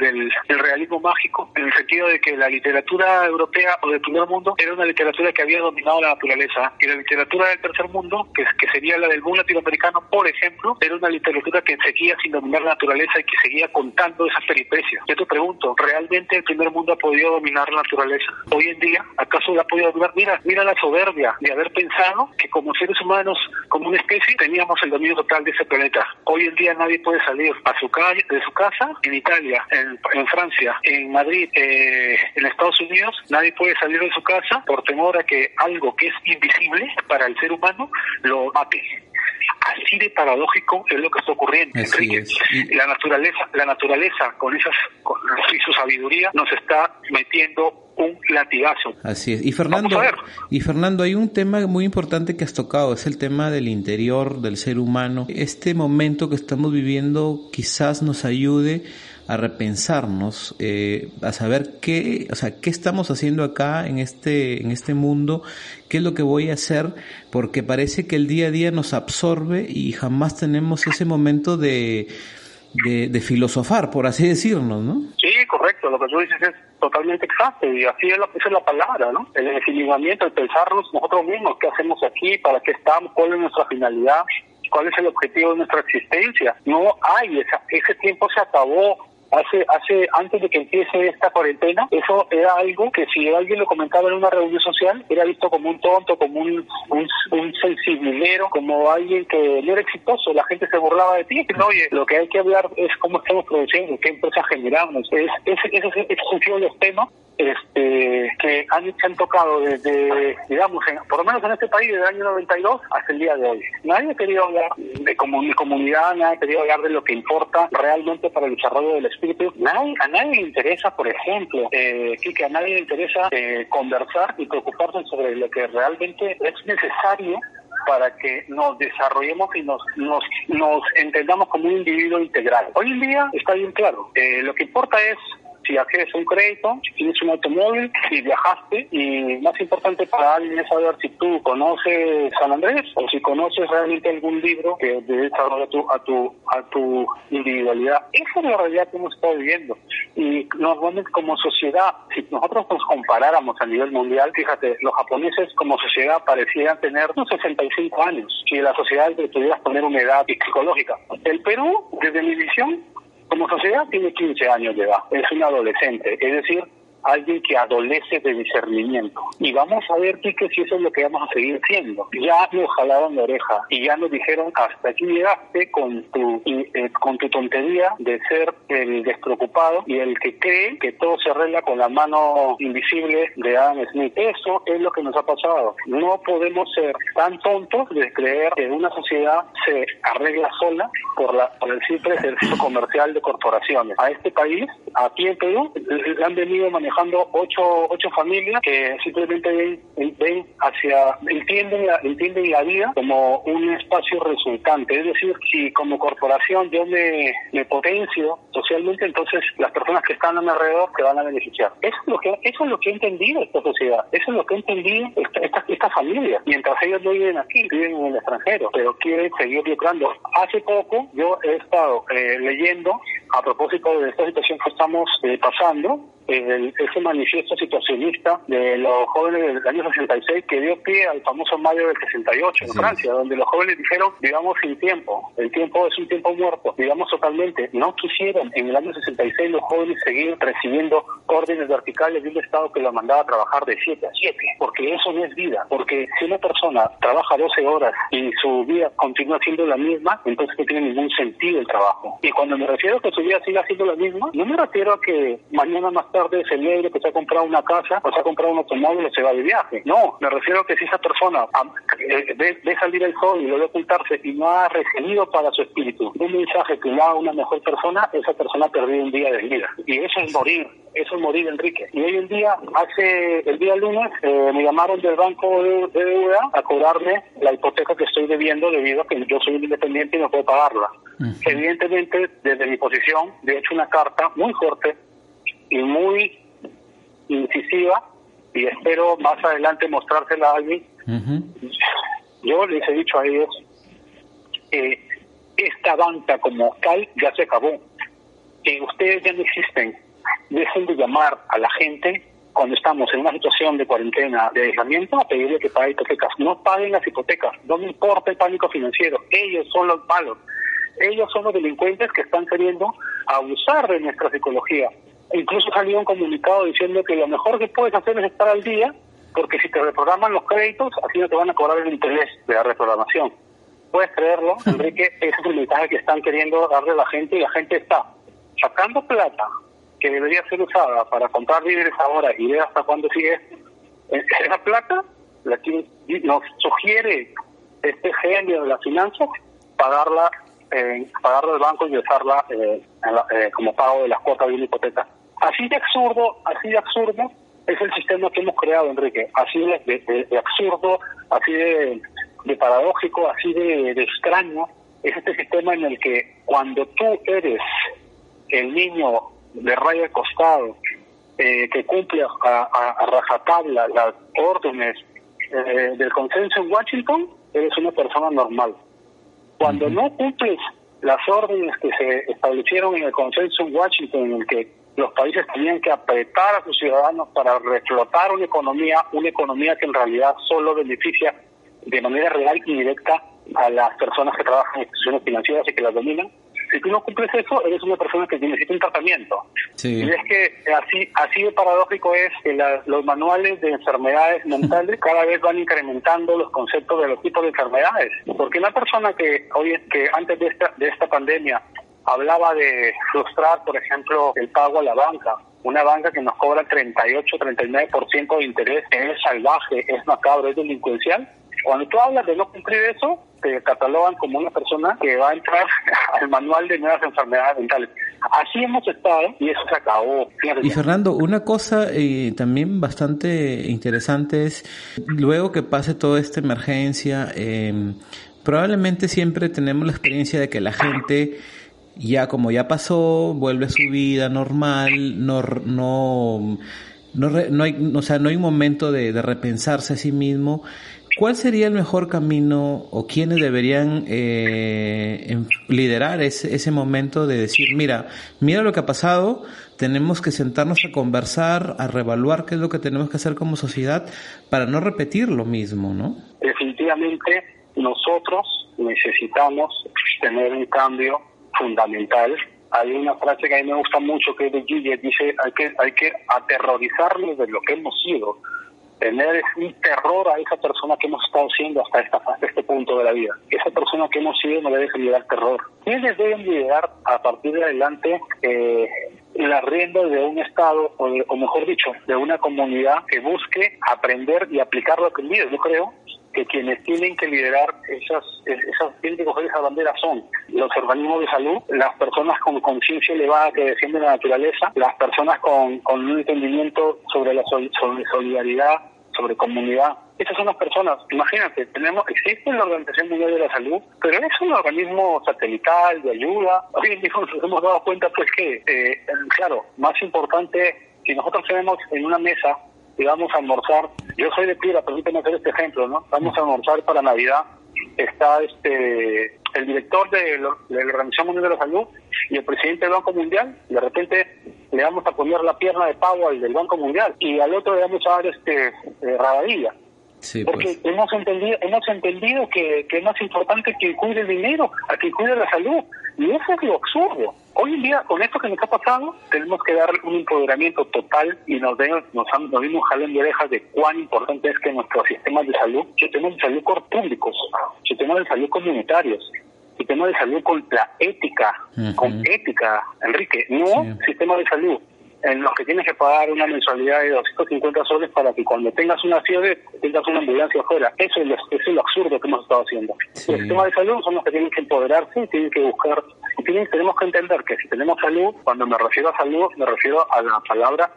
realismo mágico, en el sentido de que la literatura europea o del primer mundo era una literatura que había dominado la naturaleza y la literatura del tercer mundo, que, que sería la del boom latinoamericano, por ejemplo, era una literatura que seguía sin dominar la naturaleza y que seguía contando esas peripecias. Yo te pregunto, ¿realmente el primer mundo ha podido dominar la naturaleza? Hoy en día, ¿acaso la ha podido dominar? Mira, mira la soberbia de haber pensado que como seres humanos, como una especie, teníamos el dominio total de ese planeta. Hoy en día nadie puede salir a su calle, de su casa en Italia, en, en Francia, en Madrid, eh, en Estados Unidos, nadie puede salir de su casa por temor a que algo que es invisible para el ser humano lo mate Así de paradójico es lo que está ocurriendo, Enrique. La naturaleza, la naturaleza con esas con su sabiduría nos está metiendo un latigazo. Así es. Y Fernando, y Fernando, hay un tema muy importante que has tocado, es el tema del interior del ser humano. Este momento que estamos viviendo quizás nos ayude a repensarnos, eh, a saber qué, o sea, qué estamos haciendo acá en este, en este mundo, qué es lo que voy a hacer, porque parece que el día a día nos absorbe y jamás tenemos ese momento de, de, filosofar, por así decirnos, ¿no? Sí, correcto, lo que tú dices es totalmente exacto y así es, lo, esa es la palabra, ¿no? El ensimismamiento, el pensarnos nosotros mismos, qué hacemos aquí, para qué estamos, cuál es nuestra finalidad, cuál es el objetivo de nuestra existencia. No hay, esa, ese tiempo se acabó hace, hace, antes de que empiece esta cuarentena, eso era algo que si alguien lo comentaba en una reunión social, era visto como un tonto, como un, un, un sensibilero, como alguien que no era exitoso, la gente se burlaba de ti, no, oye, lo que hay que hablar es cómo estamos produciendo, qué empresas generamos, es, es, es, es, es los temas este, que han, han tocado desde, digamos, por lo menos en este país, desde el año 92 hasta el día de hoy. Nadie ha querido hablar de comunidad, nadie ha querido hablar de lo que importa realmente para el desarrollo del espíritu. A nadie le interesa, por ejemplo, eh, que a nadie le interesa eh, conversar y preocuparse sobre lo que realmente es necesario para que nos desarrollemos y nos, nos, nos entendamos como un individuo integral. Hoy en día está bien claro, eh, lo que importa es si accedes a un crédito, si tienes un automóvil, si viajaste y más importante para alguien es saber si tú conoces San Andrés o si conoces realmente algún libro que debe a tu, a tu, a tu individualidad. Esa es la realidad que hemos estado viviendo y normalmente como sociedad, si nosotros nos comparáramos a nivel mundial, fíjate, los japoneses como sociedad parecían tener unos 65 años y la sociedad le pudieras poner una edad psicológica. El Perú, desde mi visión, como sociedad tiene 15 años de edad, es un adolescente, es decir, alguien que adolece de discernimiento. Y vamos a ver, Quique, si eso es lo que vamos a seguir siendo. Ya nos jalaron la oreja y ya nos dijeron, hasta aquí llegaste con tu, eh, con tu tontería de ser el despreocupado y el que cree que todo se arregla con la mano invisible de Adam Smith. Eso es lo que nos ha pasado. No podemos ser tan tontos de creer que una sociedad se arregla sola por, la, por el simple ejercicio comercial de corporaciones. A este país, aquí en Perú, le han venido manejando ocho, ocho familias que simplemente ven, ven hacia, entienden, entienden la vida como un espacio resultante. Es decir, si como corporación yo me, me potencio socialmente, entonces las personas que están a mi alrededor se van a beneficiar. Eso es lo que, eso es lo que ha entendido esta sociedad, eso es lo que ha entendido esta, esta, esta familia. Mientras ellos no viven aquí, viven en el extranjero, pero quieren seguir lucrando. Hace poco yo he estado eh, leyendo a propósito de esta situación que estamos eh, pasando, el, ese manifiesto situacionista de los jóvenes del año 66 que dio pie al famoso mayo del 68 en Francia, donde los jóvenes dijeron, digamos sin tiempo, el tiempo es un tiempo muerto, digamos totalmente, no quisieron en el año 66 los jóvenes seguir recibiendo órdenes verticales de un Estado que los mandaba a trabajar de 7 a 7, porque eso no es vida, porque si una persona trabaja 12 horas y su vida continúa siendo la misma, entonces no tiene ningún sentido el trabajo. Y cuando me refiero a que su vida siga siendo la misma, no me refiero a que mañana más tarde ese negro que se ha comprado una casa o se ha comprado un automóvil o se va de viaje. No, me refiero a que si esa persona eh, ve, salir el sol y lo ve ocultarse y no ha recibido para su espíritu un mensaje que le haga una mejor persona, esa persona ha perdido un día de vida. Y eso es morir, eso es morir, Enrique. Y hoy en día, hace el día lunes, eh, me llamaron del banco de, de a cobrarme la hipoteca que estoy debiendo debido a que yo soy independiente y no puedo pagarla. Evidentemente, desde mi posición, de hecho una carta muy fuerte y muy incisiva y espero más adelante mostrársela a alguien. Yo les he dicho a ellos que esta banca como tal ya se acabó, que ustedes ya no existen. Dejen de llamar a la gente cuando estamos en una situación de cuarentena, de aislamiento, a pedirle que pague hipotecas. No paguen las hipotecas, no me importa el pánico financiero, ellos son los malos. Ellos son los delincuentes que están queriendo abusar de nuestra psicología. Incluso salió un comunicado diciendo que lo mejor que puedes hacer es estar al día, porque si te reprograman los créditos, así no te van a cobrar el interés de la reprogramación. Puedes creerlo, Enrique, ese es el mensaje que están queriendo darle a la gente y la gente está sacando plata que debería ser usada para comprar víveres ahora y ver hasta cuándo sigue. Esa plata, la que nos sugiere este genio de la finanzas pagarla eh, pagarla al banco y usarla eh, eh, como pago de las cuotas de una hipoteca. Así de absurdo, así de absurdo es el sistema que hemos creado, Enrique. Así de, absurdo, así de, paradójico, así de, extraño es este sistema en el que cuando tú eres el niño de raya costado que cumple a, rajatabla las órdenes del consenso en Washington, eres una persona normal. Cuando no cumples las órdenes que se establecieron en el consenso en Washington, en el que los países tenían que apretar a sus ciudadanos para reflotar una economía, una economía que en realidad solo beneficia de manera real y directa a las personas que trabajan en instituciones financieras y que las dominan. Si tú no cumples eso, eres una persona que necesita un tratamiento. Y es que así, así de paradójico es que los manuales de enfermedades mentales cada vez van incrementando los conceptos de los tipos de enfermedades. Porque una persona que hoy que antes de esta, de esta pandemia hablaba de frustrar, por ejemplo, el pago a la banca, una banca que nos cobra 38, 39% de interés, es salvaje, es macabro, es delincuencial. Cuando tú hablas de no cumplir eso, te catalogan como una persona que va a entrar [laughs] al manual de nuevas enfermedades mentales. Así hemos estado y eso se acabó. Y Fernando, una cosa eh, también bastante interesante es, luego que pase toda esta emergencia, eh, probablemente siempre tenemos la experiencia de que la gente ya como ya pasó, vuelve a su vida normal, no, no, no, no hay, o sea, no hay momento de, de, repensarse a sí mismo. ¿Cuál sería el mejor camino o quiénes deberían eh, liderar ese, ese momento de decir, mira, mira lo que ha pasado, tenemos que sentarnos a conversar, a reevaluar qué es lo que tenemos que hacer como sociedad para no repetir lo mismo, ¿no? Definitivamente nosotros necesitamos tener un cambio fundamental. Hay una frase que a mí me gusta mucho que es de Gilles, dice hay que, hay que aterrorizarnos de lo que hemos sido, tener un terror a esa persona que hemos estado siendo hasta, esta, hasta este punto de la vida. Esa persona que hemos sido no debe generar terror. ¿Quiénes deben liderar a partir de adelante eh, la rienda de un Estado, o, o, mejor dicho, de una comunidad que busque aprender y aplicar lo aprendido? Yo creo que quienes tienen que liderar esas, esas tienen que coger esa bandera son los organismos de salud, las personas con conciencia elevada que defienden la naturaleza, las personas con, con un entendimiento sobre la sobre solidaridad, sobre comunidad. Esas son las personas. Imagínate, tenemos existe la Organización Mundial de la Salud, pero es un organismo satelital de ayuda. Hoy en día [laughs] nos hemos dado cuenta pues que, eh, claro, más importante, si nosotros tenemos en una mesa y vamos a almorzar. Yo soy de Piedra, permíteme hacer este ejemplo, ¿no? Vamos a almorzar para Navidad. Está este el director de, la Organización Mundial de la Salud y el presidente del Banco Mundial. De repente le vamos a poner la pierna de pavo al del Banco Mundial y al otro le vamos a dar este eh, rabadilla. Porque pues. hemos entendido hemos entendido que, que es más importante que cuide el dinero a que cuide la salud. Y eso es lo absurdo. Hoy en día, con esto que nos ha pasado, tenemos que dar un empoderamiento total y nos, nos, han, nos dimos jalón de orejas de cuán importante es que nuestros sistemas de salud, sistemas de salud públicos, sistemas de salud comunitarios, sistemas de salud con la ética, con ética, Enrique, no sistema de salud en los que tienes que pagar una mensualidad de 250 soles para que cuando tengas una fiebre tengas una ambulancia afuera. Eso es lo, eso es lo absurdo que hemos estado haciendo. Los sistemas de salud son los que tienen que empoderarse y tienen que buscar. Y tienen, tenemos que entender que si tenemos salud, cuando me refiero a salud, me refiero a la palabra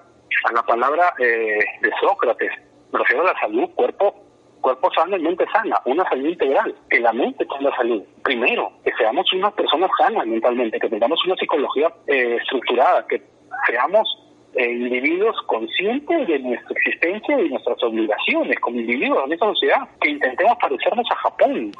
a la palabra eh, de Sócrates. Me refiero a la salud, cuerpo cuerpo sano y mente sana, una salud integral, que la mente tenga salud. Primero, que seamos unas personas sanas mentalmente, que tengamos una psicología eh, estructurada, que seamos eh, individuos conscientes de nuestra existencia y nuestras obligaciones como individuos en esta sociedad, que intentemos parecernos a Japón,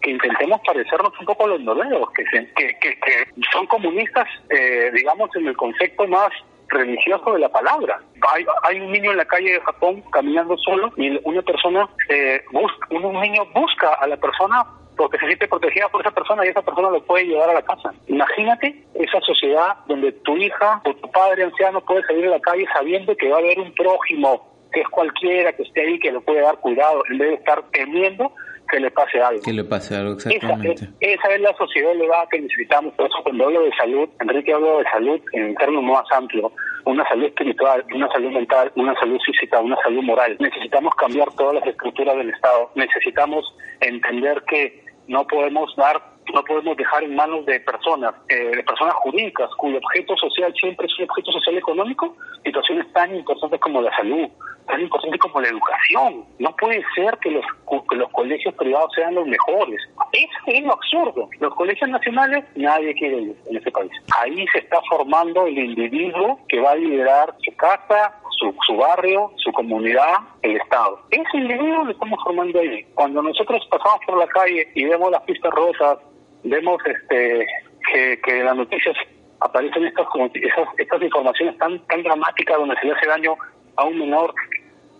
que intentemos parecernos un poco a los noruegos, que, que, que, son comunistas, eh, digamos, en el concepto más religioso de la palabra. Hay, hay, un niño en la calle de Japón caminando solo y una persona, eh, busca, un niño busca a la persona porque se siente protegida por esa persona y esa persona lo puede llevar a la casa. Imagínate esa sociedad donde tu hija o tu padre anciano puede salir a la calle sabiendo que va a haber un prójimo, que es cualquiera que esté ahí, que lo puede dar cuidado, en vez de estar temiendo que le pase algo. Que le pase algo, exactamente. Esa, es, la sociedad elevada que necesitamos. Por eso cuando hablo de salud, Enrique hablo de salud en términos más amplios, una salud espiritual, una salud mental, una salud física, una salud moral. Necesitamos cambiar todas las estructuras del Estado. Necesitamos entender que no podemos dar, no podemos dejar en manos de personas, eh, de personas jurídicas cuyo objeto social siempre es un objeto social económico, situaciones tan importantes como la salud, tan importantes como la educación. No puede ser que los, que los colegios privados sean los mejores. Eso es lo absurdo. Los colegios nacionales, nadie quiere ir en ese país. Ahí se está formando el individuo que va a liderar su casa, su, su barrio, su comunidad, el Estado. Ese individuo lo estamos formando ahí. Cuando nosotros pasamos por la calle y vemos las pistas rosas, vemos este que, en las noticias aparecen estas, estas, estas informaciones tan, tan dramáticas donde se le hace daño a un menor,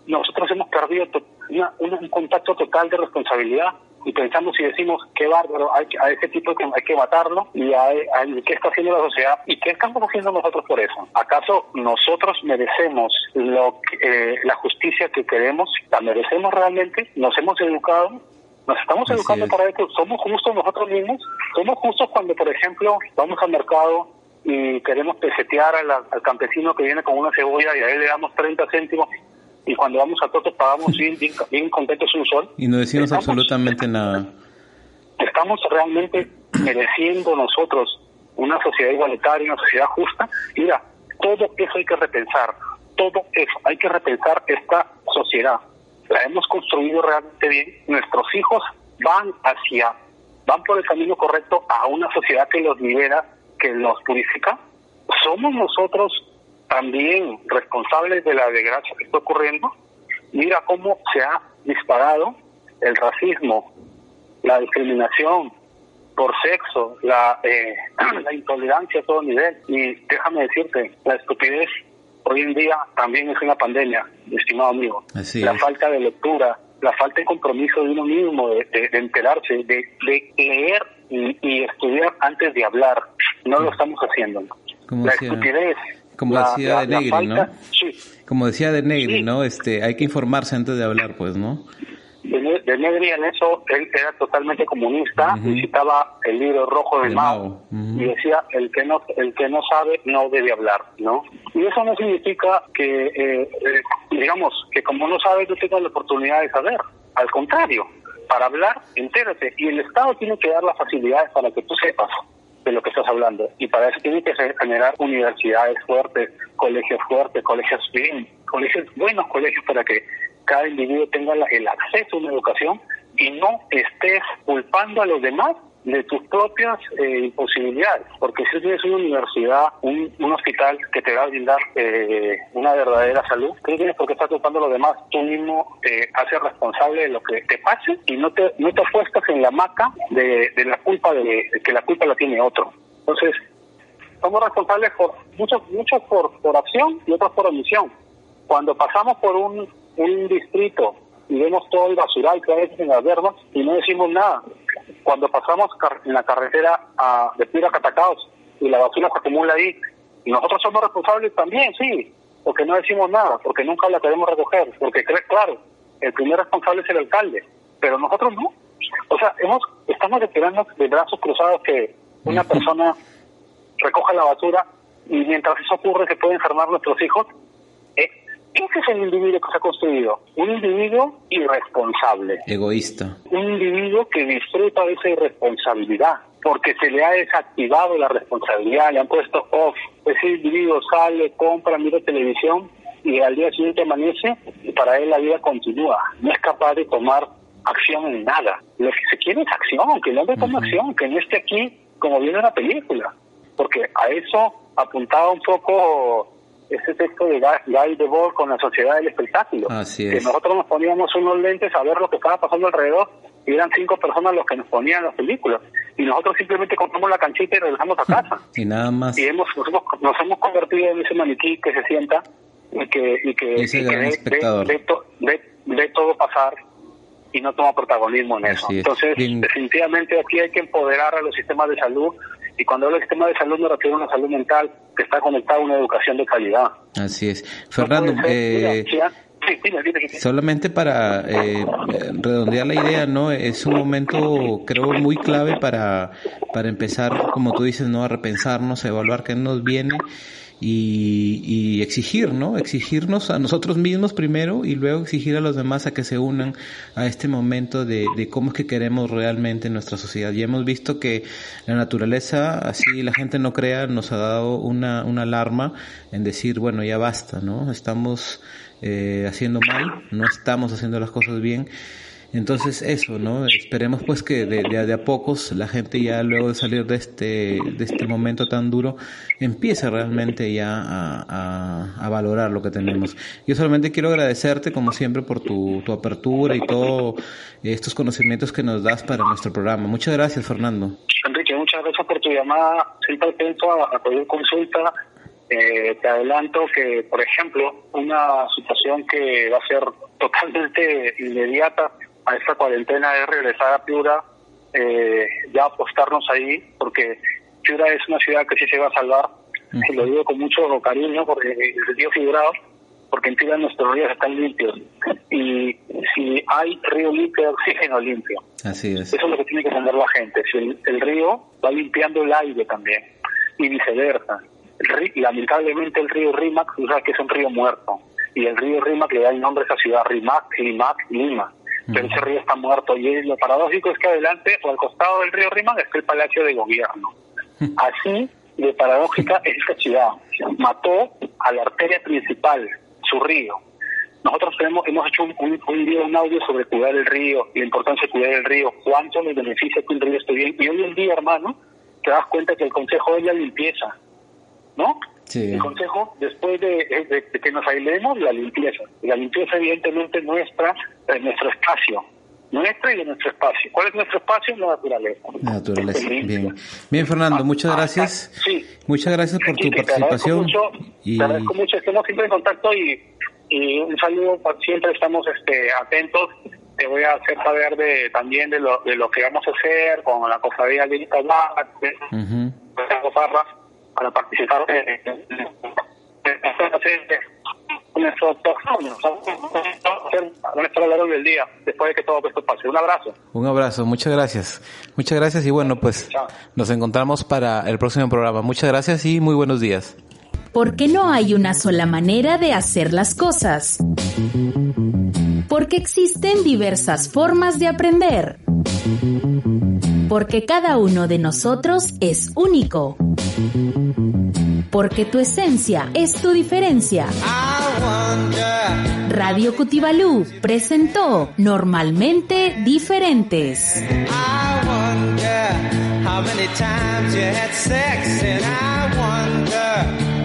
nosotros hemos perdido una, un contacto total de responsabilidad y pensamos y decimos, qué bárbaro, hay, a ese tipo hay que matarlo y hay, qué está haciendo la sociedad y qué estamos haciendo nosotros por eso. ¿Acaso nosotros merecemos lo eh, la justicia que queremos? ¿La merecemos realmente? ¿Nos hemos educado? Nos estamos educando para eso. ¿Somos justos nosotros mismos? ¿Somos justos cuando, por ejemplo, vamos al mercado y queremos pesetear al, campesino que viene con una cebolla y a él le damos 30 céntimos y cuando vamos a todos pagamos bien, bien, contentos un sol? Y no decimos absolutamente nada. ¿Estamos realmente mereciendo nosotros una sociedad igualitaria, una sociedad justa? Mira, todo eso hay que repensar, todo eso, hay que repensar esta sociedad la hemos construido realmente bien, nuestros hijos van hacia, van por el camino correcto a una sociedad que los libera, que los purifica. Somos nosotros también responsables de la desgracia que está ocurriendo. Mira cómo se ha disparado el racismo, la discriminación por sexo, la, eh, [clears throat] la intolerancia a todo nivel. Y déjame decirte, la estupidez hoy en día también es una pandemia, estimado amigo. la falta de lectura, la falta de compromiso de uno mismo, de, enterarse, de, leer y, estudiar antes de hablar. No lo estamos haciendo. la estupidez. Como decía de Negri, ¿no? Como decía de Negri, ¿no? Este, hay que informarse antes de hablar, pues, ¿no? De, Negri en eso, él era totalmente comunista y citaba el libro rojo de, Mao, y decía el que no el que no sabe no debe hablar, ¿no? Y eso no significa que eh, eh, digamos que como no sabes tú tengas la oportunidad de saber, al contrario, para hablar entérate. Y el Estado tiene que dar las facilidades para que tú sepas de lo que estás hablando. Y para eso tiene que generar universidades fuertes, colegios fuertes, colegios bien, colegios buenos colegios para que cada individuo tenga el acceso a una educación y no estés culpando a los demás de tus propias eh, imposibilidades, porque si tienes una universidad, un, hospital que te va a brindar eh, una verdadera salud, no tienes por qué estar culpando a los demás, tú mismo te haces responsable de lo que te pase y no te, no te apuestas en la maca de, la culpa de, que la culpa la tiene otro. Entonces, somos responsables por muchos, muchos por, por acción y otros por omisión. Cuando pasamos por un un distrito y vemos todo el basural que hay en las verbas y no decimos nada. Cuando pasamos en la carretera a, de Pira Catacaos y la basura se acumula ahí, nosotros somos responsables también, sí, porque no decimos nada, porque nunca la queremos recoger, porque claro, el primer responsable es el alcalde, pero nosotros no. O sea, hemos, estamos esperando de brazos cruzados que una [laughs] persona recoja la basura y mientras eso ocurre se pueden enfermar nuestros hijos. Ese es el individuo que se ha construido. Un individuo irresponsable. Egoísta. Un individuo que disfruta de esa irresponsabilidad porque se le ha desactivado la responsabilidad, le han puesto off. Ese individuo sale, compra, mira televisión y al día siguiente amanece y para él la vida continúa. No es capaz de tomar acción en nada. Lo que se quiere es acción, que el hombre tome acción, que no esté aquí como viene la película. Porque a eso apuntaba un poco ese texto de Guy Debord con la sociedad del espectáculo. Que nosotros nos poníamos unos lentes a ver lo que estaba pasando alrededor y eran cinco personas los que nos ponían las películas. Y nosotros simplemente compramos la canchita y regresamos a casa. [laughs] Y nada más. Y hemos, nos, hemos, convertido en ese maniquí que se sienta y que, y que, ve, todo pasar y no toma protagonismo en eso. Entonces, definitivamente aquí hay que empoderar a los sistemas de salud y cuando hablo de sistema de salud me refiero a una salud mental que está conectada a una educación de calidad. Así es. Fernando, eh, solamente para eh, redondear la idea, ¿no? Es un momento, creo, muy clave para, para empezar, como tú dices, ¿no? A repensarnos, a evaluar qué nos viene y, exigir, ¿no? Exigirnos a nosotros mismos primero y luego exigir a los demás a que se unan a este momento de, cómo es que queremos realmente nuestra sociedad. Y hemos visto que la naturaleza, así la gente no crea, nos ha dado una, una alarma en decir, bueno, ya basta, ¿no? Estamos eh, haciendo mal, no estamos haciendo las cosas bien entonces eso, ¿no? Esperemos pues que de, de, a pocos la gente ya luego de salir de este, de este momento tan duro empiece realmente ya a, a, valorar lo que tenemos. Yo solamente quiero agradecerte como siempre por tu, tu apertura y todos estos conocimientos que nos das para nuestro programa. Muchas gracias, Fernando. Enrique, muchas gracias por tu llamada. Siempre atento a, a pedir consulta. Eh, te adelanto que, por ejemplo, una situación que va a ser totalmente inmediata a esta cuarentena es regresar a Piura, eh, ya apostarnos ahí, porque Piura es una ciudad que sí se va a salvar, y lo digo con mucho cariño, porque el sentido figurado, porque en Piura nuestros ríos están limpios, y si hay río limpio, oxígeno limpio. Así es. Eso es lo que tiene que entender la gente, si el, el río va limpiando el aire también, y viceversa. El lamentablemente el río Rímac, tú sabes que es un río muerto, y el río Rímac le da el nombre a esa ciudad, Rimac, Limac, Lima. Pero ese río está muerto y lo paradójico es que adelante o al costado del río Rímac está el Palacio de Gobierno. Así de paradójica es esta ciudad. Mató a la arteria principal, su río. Nosotros tenemos, hemos hecho un, un, un video, un audio sobre cuidar el río, la importancia de cuidar el río, cuánto le beneficia que un río esté bien. Y hoy en día, hermano, te das cuenta que el consejo es la limpieza, ¿no? Sí. El consejo, después de, de- de que nos aislemos, la limpieza. La limpieza, evidentemente, nuestra, de nuestro espacio. Nuestro y de nuestro espacio. ¿Cuál es nuestro espacio? La naturaleza. La naturaleza. Bien. Bien, Fernando, muchas Ah, gracias. Sí. Muchas gracias por tu Y que te agradezco participación. mucho, Y Te agradezco mucho, estemos siempre en contacto y, y un saludo, pa- siempre estamos este, atentos. Te voy a hacer saber de también de lo, de lo que vamos a hacer con la cofradía de Italia, Ujú. Parra, para participar en nuestro nuestro del día después de que todo esto pase. Un abrazo. Un abrazo, muchas gracias. Muchas gracias y bueno, pues Chao. nos encontramos para el próximo programa. Muchas gracias y muy buenos días. Porque no hay una sola manera de hacer las cosas. Porque existen diversas formas de aprender. Porque cada uno de nosotros es único. Porque tu esencia es tu diferencia. Radio Cutibalú presentó Normalmente Diferentes. I wonder how many times you sex, and I wonder